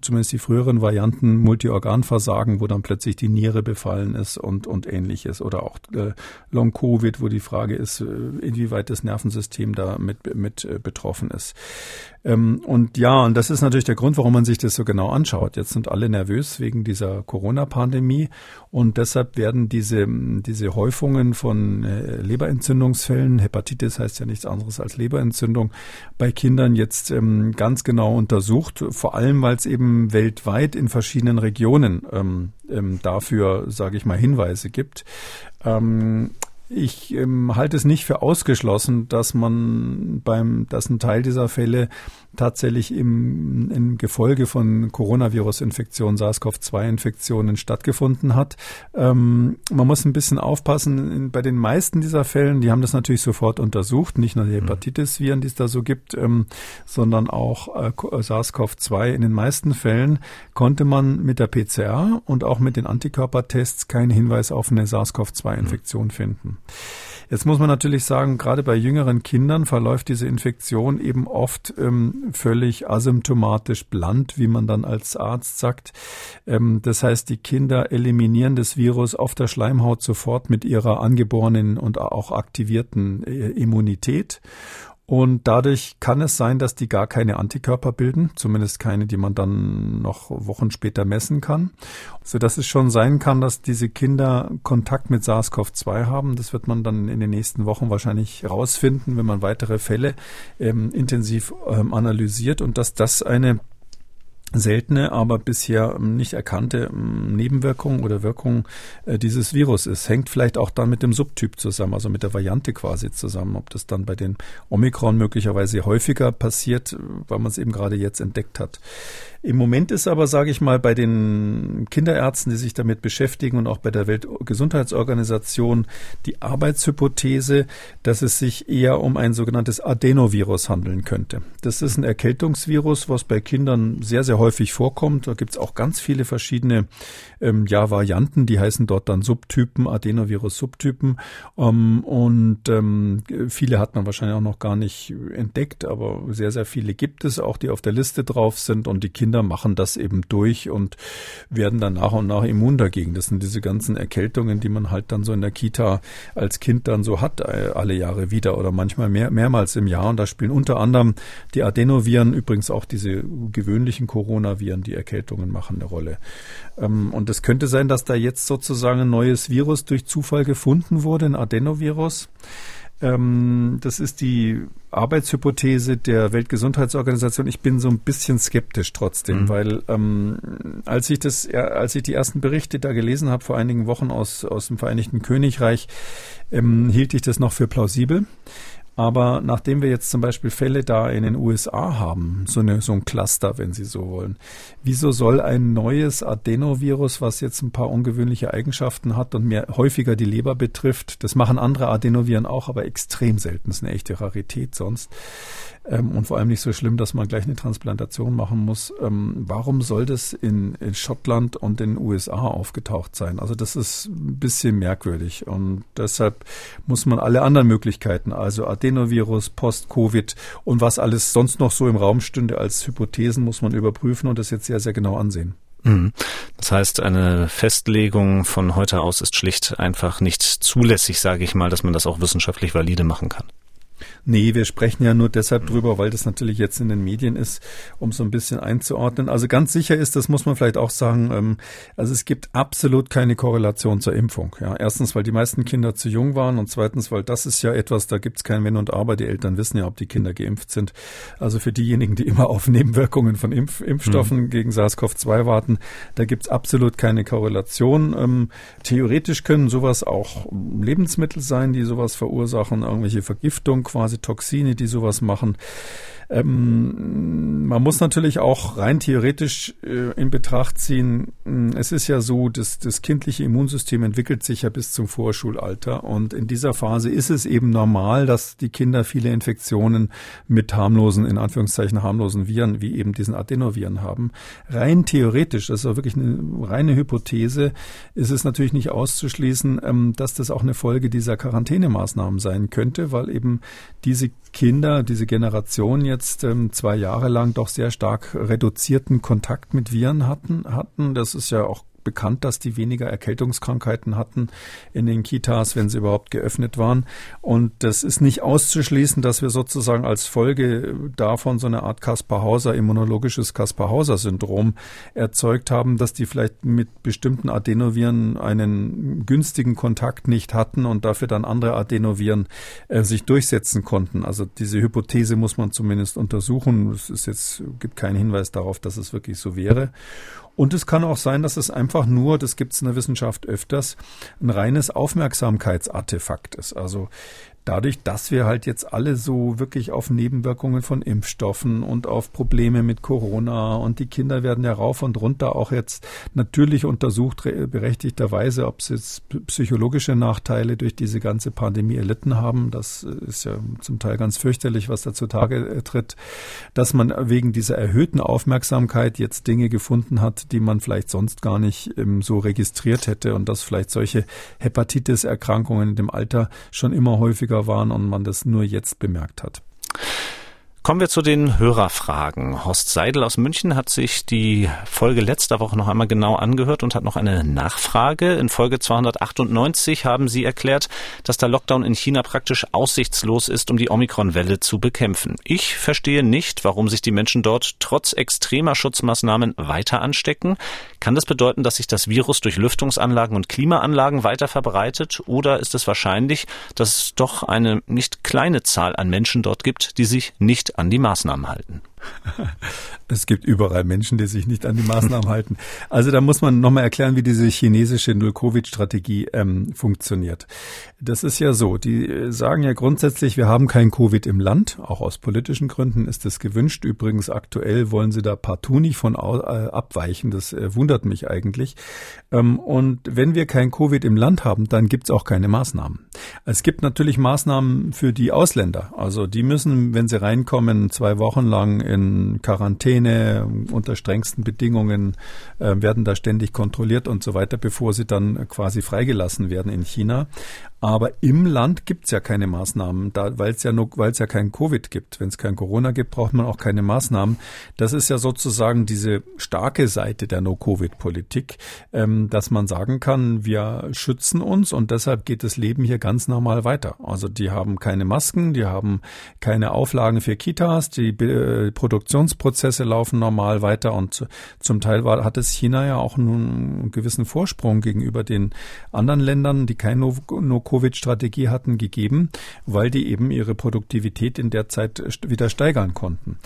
zumindest die früheren Varianten, Multiorganversagen, wo dann plötzlich die Niere befallen ist und, und ähnliches. Oder auch äh, Long-Covid, wo die Frage ist, äh, inwieweit das Nervensystem da mit, mit äh, betroffen ist. Ähm, und ja, und das ist natürlich der Grund, warum man sich das so genau anschaut. Jetzt sind alle nervös wegen dieser Corona-Pandemie und deshalb werden diese, diese Häufungen von äh, Leberentzündungsfällen, Hepatitis heißt ja nichts anderes als Leberentzündung, bei Kindern jetzt ähm, ganz genau untersucht, vor allem weil es eben weltweit in verschiedenen Regionen ähm, dafür, sage ich mal, Hinweise gibt. Ich ähm, halte es nicht für ausgeschlossen, dass man beim, dass ein Teil dieser Fälle tatsächlich im, im Gefolge von Coronavirus-Infektionen, SARS-CoV-2-Infektionen stattgefunden hat. Ähm, man muss ein bisschen aufpassen. Bei den meisten dieser Fällen, die haben das natürlich sofort untersucht, nicht nur die mhm. Hepatitis-Viren, die es da so gibt, ähm, sondern auch äh, SARS-CoV-2. In den meisten Fällen konnte man mit der PCR und auch mit den Antikörpertests keinen Hinweis auf eine SARS-CoV-2-Infektion mhm. finden. Jetzt muss man natürlich sagen, gerade bei jüngeren Kindern verläuft diese Infektion eben oft ähm, völlig asymptomatisch bland, wie man dann als Arzt sagt. Ähm, das heißt, die Kinder eliminieren das Virus auf der Schleimhaut sofort mit ihrer angeborenen und auch aktivierten äh, Immunität. Und dadurch kann es sein, dass die gar keine Antikörper bilden, zumindest keine, die man dann noch Wochen später messen kann. So dass es schon sein kann, dass diese Kinder Kontakt mit SARS-CoV-2 haben. Das wird man dann in den nächsten Wochen wahrscheinlich herausfinden, wenn man weitere Fälle ähm, intensiv ähm, analysiert und dass das eine seltene, aber bisher ähm, nicht erkannte ähm, Nebenwirkung oder Wirkung äh, dieses Virus ist. Hängt vielleicht auch dann mit dem Subtyp zusammen, also mit der Variante quasi zusammen, ob das dann bei den Omikron möglicherweise häufiger passiert, weil man es eben gerade jetzt entdeckt hat. Im Moment ist aber, sage ich mal, bei den Kinderärzten, die sich damit beschäftigen und auch bei der Weltgesundheitsorganisation die Arbeitshypothese, dass es sich eher um ein sogenanntes Adenovirus handeln könnte. Das ist ein Erkältungsvirus, was bei Kindern sehr, sehr sehr häufig vorkommt. Da gibt's auch ganz viele verschiedene ähm, ja, Varianten, die heißen dort dann Subtypen, Adenovirus-Subtypen. Ähm, und ähm, viele hat man wahrscheinlich auch noch gar nicht entdeckt, aber sehr, sehr viele gibt es auch, die auf der Liste drauf sind. Und die Kinder machen das eben durch und werden dann nach und nach immun dagegen. Das sind diese ganzen Erkältungen, die man halt dann so in der Kita als Kind dann so hat, äh, alle Jahre wieder oder manchmal mehr, mehrmals im Jahr. Und da spielen unter anderem die Adenoviren, übrigens auch diese gewöhnlichen Coronaviren, die Erkältungen machen, eine Rolle. Ähm, und es könnte sein, dass da jetzt sozusagen ein neues Virus durch Zufall gefunden wurde, ein Adenovirus. Ähm, das ist die Arbeitshypothese der Weltgesundheitsorganisation. Ich bin so ein bisschen skeptisch trotzdem, mhm. weil ähm, als ich das, als ich die ersten Berichte da gelesen habe vor einigen Wochen aus aus dem Vereinigten Königreich, ähm, hielt ich das noch für plausibel. Aber nachdem wir jetzt zum Beispiel Fälle da in den USA haben, so, eine, so ein Cluster, wenn Sie so wollen, wieso soll ein neues Adenovirus, was jetzt ein paar ungewöhnliche Eigenschaften hat und mehr häufiger die Leber betrifft, das machen andere Adenoviren auch, aber extrem selten, das ist eine echte Rarität sonst, ähm, und vor allem nicht so schlimm, dass man gleich eine Transplantation machen muss. Ähm, warum soll das in, in Schottland und in den USA aufgetaucht sein? Also das ist ein bisschen merkwürdig und deshalb muss man alle anderen Möglichkeiten, also Adenovirus, Post-Covid und was alles sonst noch so im Raum stünde als Hypothesen, muss man überprüfen und das jetzt sehr, sehr genau ansehen. Mhm. Das heißt, eine Festlegung von heute aus ist schlicht einfach nicht zulässig, sage ich mal, dass man das auch wissenschaftlich valide machen kann. Nee, wir sprechen ja nur deshalb drüber, weil das natürlich jetzt in den Medien ist, um so ein bisschen einzuordnen. Also ganz sicher ist, das muss man vielleicht auch sagen, ähm, also es gibt absolut keine Korrelation zur Impfung. Ja, erstens, weil die meisten Kinder zu jung waren und zweitens, weil das ist ja etwas, da gibt es kein Wenn und Aber. Die Eltern wissen ja, ob die Kinder geimpft sind. Also für diejenigen, die immer auf Nebenwirkungen von Impf Impfstoffen mhm. gegen SARS-CoV-2 warten, da gibt es absolut keine Korrelation. Ähm, theoretisch können sowas auch Lebensmittel sein, die sowas verursachen, irgendwelche Vergiftung quasi Toxine, die sowas machen. Ähm, man muss natürlich auch rein theoretisch äh, in Betracht ziehen, äh, es ist ja so, dass das kindliche Immunsystem entwickelt sich ja bis zum Vorschulalter und in dieser Phase ist es eben normal, dass die Kinder viele Infektionen mit harmlosen, in Anführungszeichen harmlosen Viren, wie eben diesen Adenoviren haben. Rein theoretisch, das ist auch wirklich eine reine Hypothese, ist es natürlich nicht auszuschließen, ähm, dass das auch eine Folge dieser Quarantänemaßnahmen sein könnte, weil eben diese Kinder, diese Generation jetzt ähm, zwei Jahre lang doch sehr stark reduzierten Kontakt mit Viren hatten, hatten. Das ist ja auch bekannt, dass die weniger Erkältungskrankheiten hatten in den Kitas, wenn sie überhaupt geöffnet waren. Und das ist nicht auszuschließen, dass wir sozusagen als Folge davon so eine Art Kaspar-Hauser, immunologisches Kaspar-Hauser-Syndrom erzeugt haben, dass die vielleicht mit bestimmten Adenoviren einen günstigen Kontakt nicht hatten und dafür dann andere Adenoviren äh, sich durchsetzen konnten. Also diese Hypothese muss man zumindest untersuchen. Es ist jetzt, gibt keinen Hinweis darauf, dass es wirklich so wäre. Und es kann auch sein, dass es einfach nur, das gibt es in der Wissenschaft öfters, ein reines Aufmerksamkeitsartefakt ist. Also dadurch, dass wir halt jetzt alle so wirklich auf Nebenwirkungen von Impfstoffen und auf Probleme mit Corona und die Kinder werden ja rauf und runter auch jetzt natürlich untersucht, berechtigterweise, ob sie jetzt psychologische Nachteile durch diese ganze Pandemie erlitten haben. Das ist ja zum Teil ganz fürchterlich, was da zutage tritt, dass man wegen dieser erhöhten Aufmerksamkeit jetzt Dinge gefunden hat, die man vielleicht sonst gar nicht ähm, so registriert hätte und dass vielleicht solche Hepatitis-Erkrankungen in dem Alter schon immer häufiger waren und man das nur jetzt bemerkt hat. Kommen wir zu den Hörerfragen. Horst Seidel aus München hat sich die Folge letzter Woche noch einmal genau angehört und hat noch eine Nachfrage. In Folge 298 haben Sie erklärt, dass der Lockdown in China praktisch aussichtslos ist, um die Omikron-Welle zu bekämpfen. Ich verstehe nicht, warum sich die Menschen dort trotz extremer Schutzmaßnahmen weiter anstecken. Kann das bedeuten, dass sich das Virus durch Lüftungsanlagen und Klimaanlagen weiter verbreitet? Oder ist es wahrscheinlich, dass es doch eine nicht kleine Zahl an Menschen dort gibt, die sich nicht an die Maßnahmen halten. Es gibt überall Menschen, die sich nicht an die Maßnahmen halten. Also da muss man nochmal erklären, wie diese chinesische Null-Covid-Strategie ähm, funktioniert. Das ist ja so, die äh, sagen ja grundsätzlich, wir haben kein Covid im Land. Auch aus politischen Gründen ist es gewünscht. Übrigens aktuell wollen sie da partout nicht von äh, abweichen. Das äh, wundert mich eigentlich. Ähm, und wenn wir kein Covid im Land haben, dann gibt's auch keine Maßnahmen. Es gibt natürlich Maßnahmen für die Ausländer. Also die müssen, wenn sie reinkommen, zwei Wochen lang in Quarantäne unter strengsten Bedingungen, äh, werden da ständig kontrolliert und so weiter, bevor sie dann quasi freigelassen werden in China. Aber im Land gibt es ja keine Maßnahmen, weil es ja nur, ja kein Covid gibt. Wenn es kein Corona gibt, braucht man auch keine Maßnahmen. Das ist ja sozusagen diese starke Seite der No-Covid-Politik, ähm, dass man sagen kann, wir schützen uns und deshalb geht das Leben hier ganz normal weiter. Also die haben keine Masken, die haben keine Auflagen für Kitas, die äh, Produktionsprozesse laufen normal weiter und zum Teil war, hat es China ja auch einen gewissen Vorsprung gegenüber den anderen Ländern, die kein No Covid-Strategie hatten, gegeben, weil die eben ihre Produktivität in der Zeit wieder steigern konnten.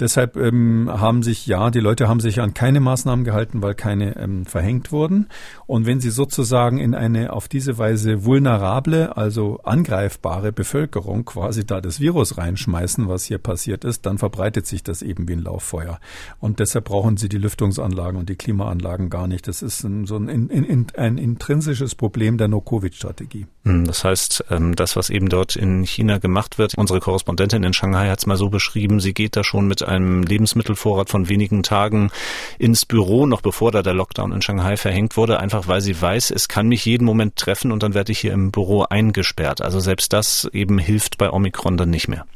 Deshalb ähm, haben sich, ja, die Leute haben sich an keine Maßnahmen gehalten, weil keine ähm, verhängt wurden. Und wenn sie sozusagen in eine auf diese Weise vulnerable, also angreifbare Bevölkerung quasi da das Virus reinschmeißen, was hier passiert ist, dann verbreitet sich das eben wie ein Lauffeuer. Und deshalb brauchen sie die Lüftungsanlagen und die Klimaanlagen gar nicht. Das ist ein, so ein, ein, ein intrinsisches Problem der No-Covid-Strategie. Hm, das heißt, ähm, das, was eben dort in China gemacht wird, unsere Korrespondentin in Shanghai hat es mal so beschrieben, sie geht da schon mit einem Lebensmittelvorrat von wenigen Tagen ins Büro, noch bevor da der Lockdown in Shanghai verhängt wurde, einfach weil sie weiß, es kann mich jeden Moment treffen und dann werde ich hier im Büro eingesperrt. Also selbst das eben hilft bei Omikron dann nicht mehr.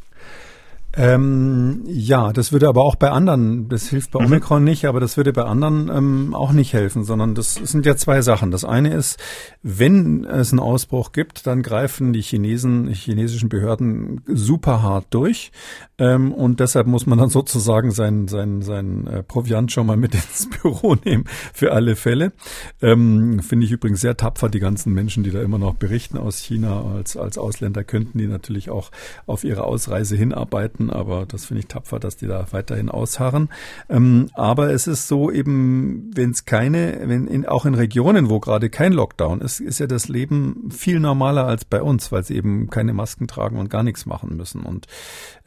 Ähm, ja, das würde aber auch bei anderen, das hilft bei mhm. Omikron nicht, aber das würde bei anderen ähm, auch nicht helfen, sondern das sind ja zwei Sachen. Das eine ist, wenn es einen Ausbruch gibt, dann greifen die Chinesen, die chinesischen Behörden super hart durch. Ähm, und deshalb muss man dann sozusagen sein, sein, sein äh, Proviant schon mal mit ins Büro nehmen, für alle Fälle. Ähm, Finde ich übrigens sehr tapfer, die ganzen Menschen, die da immer noch berichten aus China. Als, als Ausländer könnten die natürlich auch auf ihre Ausreise hinarbeiten aber das finde ich tapfer, dass die da weiterhin ausharren. Ähm, aber es ist so eben, wenn es keine, wenn in, auch in Regionen, wo gerade kein Lockdown ist, ist ja das Leben viel normaler als bei uns, weil sie eben keine Masken tragen und gar nichts machen müssen. Und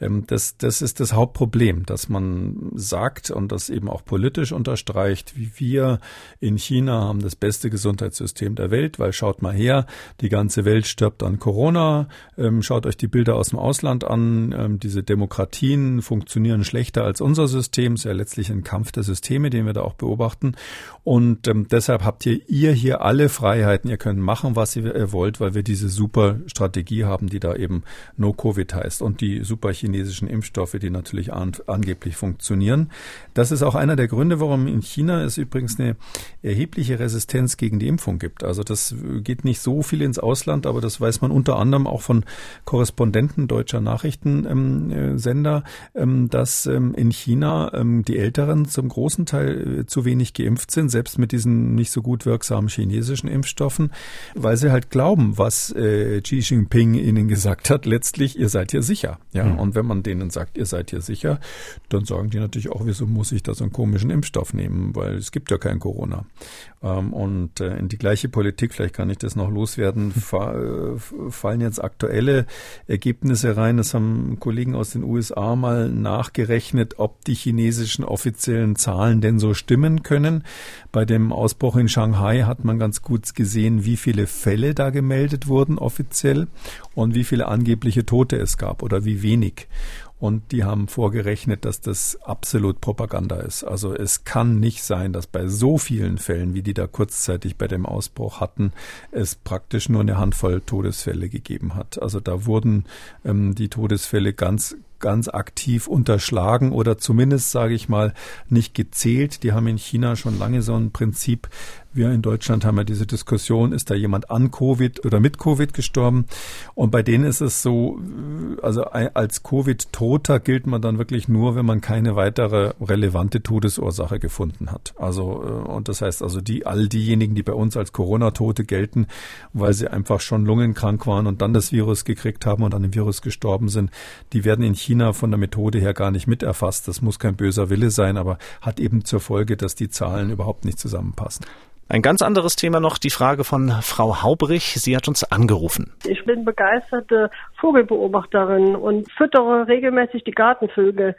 ähm, das, das ist das Hauptproblem, dass man sagt und das eben auch politisch unterstreicht, wie wir in China haben das beste Gesundheitssystem der Welt, weil schaut mal her, die ganze Welt stirbt an Corona. Ähm, schaut euch die Bilder aus dem Ausland an, ähm, diese Demokratie Demokratien funktionieren schlechter als unser System. Es ist ja letztlich ein Kampf der Systeme, den wir da auch beobachten. Und ähm, deshalb habt ihr, ihr hier alle Freiheiten. Ihr könnt machen, was ihr wollt, weil wir diese super Strategie haben, die da eben No-Covid heißt und die super chinesischen Impfstoffe, die natürlich an, angeblich funktionieren. Das ist auch einer der Gründe, warum in China es übrigens eine erhebliche Resistenz gegen die Impfung gibt. Also das geht nicht so viel ins Ausland, aber das weiß man unter anderem auch von Korrespondenten deutscher Nachrichten ähm, äh, Sender, ähm, dass ähm, in China ähm, die Älteren zum großen Teil äh, zu wenig geimpft sind, selbst mit diesen nicht so gut wirksamen chinesischen Impfstoffen, weil sie halt glauben, was äh, Xi Jinping ihnen gesagt hat, letztlich, ihr seid hier sicher. Ja, mhm. und wenn man denen sagt, ihr seid hier sicher, dann sagen die natürlich auch, wieso muss ich da so einen komischen Impfstoff nehmen, weil es gibt ja kein Corona. Und äh, in die gleiche Politik, vielleicht kann ich das noch loswerden, äh, fallen jetzt aktuelle Ergebnisse rein. Das haben Kollegen aus den USA mal nachgerechnet, ob die chinesischen offiziellen Zahlen denn so stimmen können. Bei dem Ausbruch in Shanghai hat man ganz gut gesehen, wie viele Fälle da gemeldet wurden offiziell und wie viele angebliche Tote es gab oder wie wenig. Und die haben vorgerechnet, dass das absolut Propaganda ist. Also es kann nicht sein, dass bei so vielen Fällen, wie die da kurzzeitig bei dem Ausbruch hatten, es praktisch nur eine Handvoll Todesfälle gegeben hat. Also da wurden ähm, die Todesfälle ganz ganz aktiv unterschlagen oder zumindest, sage ich mal, nicht gezählt. Die haben in China schon lange so ein Prinzip. Wir in Deutschland haben ja diese Diskussion, ist da jemand an Covid oder mit Covid gestorben? Und bei denen ist es so, also als Covid-Toter gilt man dann wirklich nur, wenn man keine weitere relevante Todesursache gefunden hat. Also, äh, und das heißt also, die, all diejenigen, die bei uns als Corona-Tote gelten, weil sie einfach schon lungenkrank waren und dann das Virus gekriegt haben und an dem Virus gestorben sind, die werden in China von der Methode her gar nicht mit erfasst. Das muss kein böser Wille sein, aber hat eben zur Folge, dass die Zahlen überhaupt nicht zusammenpassen. Ein ganz anderes Thema noch, die Frage von Frau Haubrich. Sie hat uns angerufen. Ich bin begeisterte Vogelbeobachterin und füttere regelmäßig die Gartenvögel.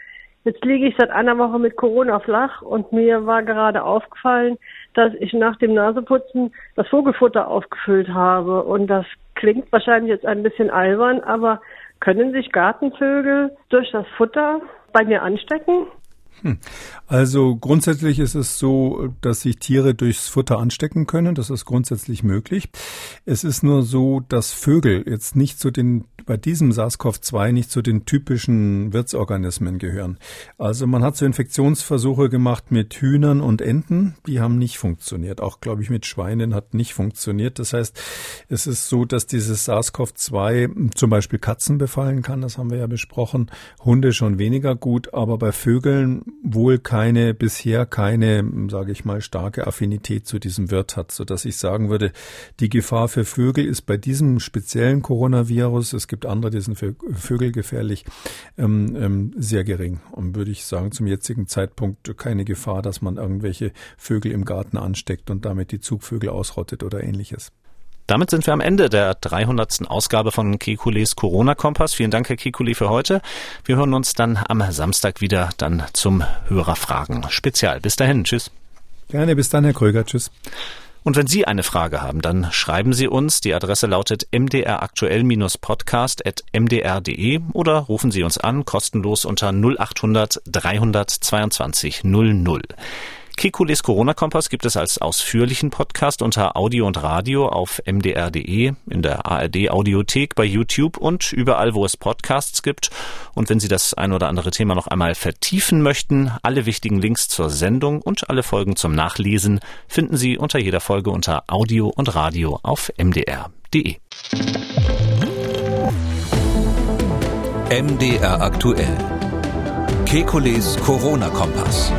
Jetzt liege ich seit einer Woche mit Corona flach und mir war gerade aufgefallen, dass ich nach dem Naseputzen das Vogelfutter aufgefüllt habe. Und das klingt wahrscheinlich jetzt ein bisschen albern, aber können sich Gartenvögel durch das Futter bei mir anstecken? Hm. Also grundsätzlich ist es so, dass sich Tiere durchs Futter anstecken können. Das ist grundsätzlich möglich. Es ist nur so, dass Vögel jetzt nicht zu den, bei diesem SARS-CoV-2 nicht zu den typischen Wirtsorganismen gehören. Also man hat so Infektionsversuche gemacht mit Hühnern und Enten. Die haben nicht funktioniert. Auch, glaube ich, mit Schweinen hat nicht funktioniert. Das heißt, es ist so, dass dieses SARS-CoV-2 zum Beispiel Katzen befallen kann. Das haben wir ja besprochen. Hunde schon weniger gut. Aber bei Vögeln wohl keine, bisher keine, sage ich mal, starke Affinität zu diesem Wirt hat, so dass ich sagen würde, die Gefahr für Vögel ist bei diesem speziellen Coronavirus, es gibt andere, die sind für Vögel gefährlich, ähm, ähm, sehr gering. Und würde ich sagen, zum jetzigen Zeitpunkt keine Gefahr, dass man irgendwelche Vögel im Garten ansteckt und damit die Zugvögel ausrottet oder ähnliches. Damit sind wir am Ende der 300. Ausgabe von Kekules Corona-Kompass. Vielen Dank, Herr Kekule, für heute. Wir hören uns dann am Samstag wieder dann zum Hörerfragen-Spezial. Bis dahin, tschüss. Gerne, bis dann, Herr Kröger, tschüss. Und wenn Sie eine Frage haben, dann schreiben Sie uns. Die Adresse lautet mdraktuell-podcast.mdr.de oder rufen Sie uns an, kostenlos unter 0800 322 00. Kekules Corona-Kompass gibt es als ausführlichen Podcast unter Audio und Radio auf mdr.de, in der ARD-Audiothek, bei YouTube und überall, wo es Podcasts gibt. Und wenn Sie das ein oder andere Thema noch einmal vertiefen möchten, alle wichtigen Links zur Sendung und alle Folgen zum Nachlesen finden Sie unter jeder Folge unter Audio und Radio auf mdr.de. MDR aktuell. Kekules Corona-Kompass.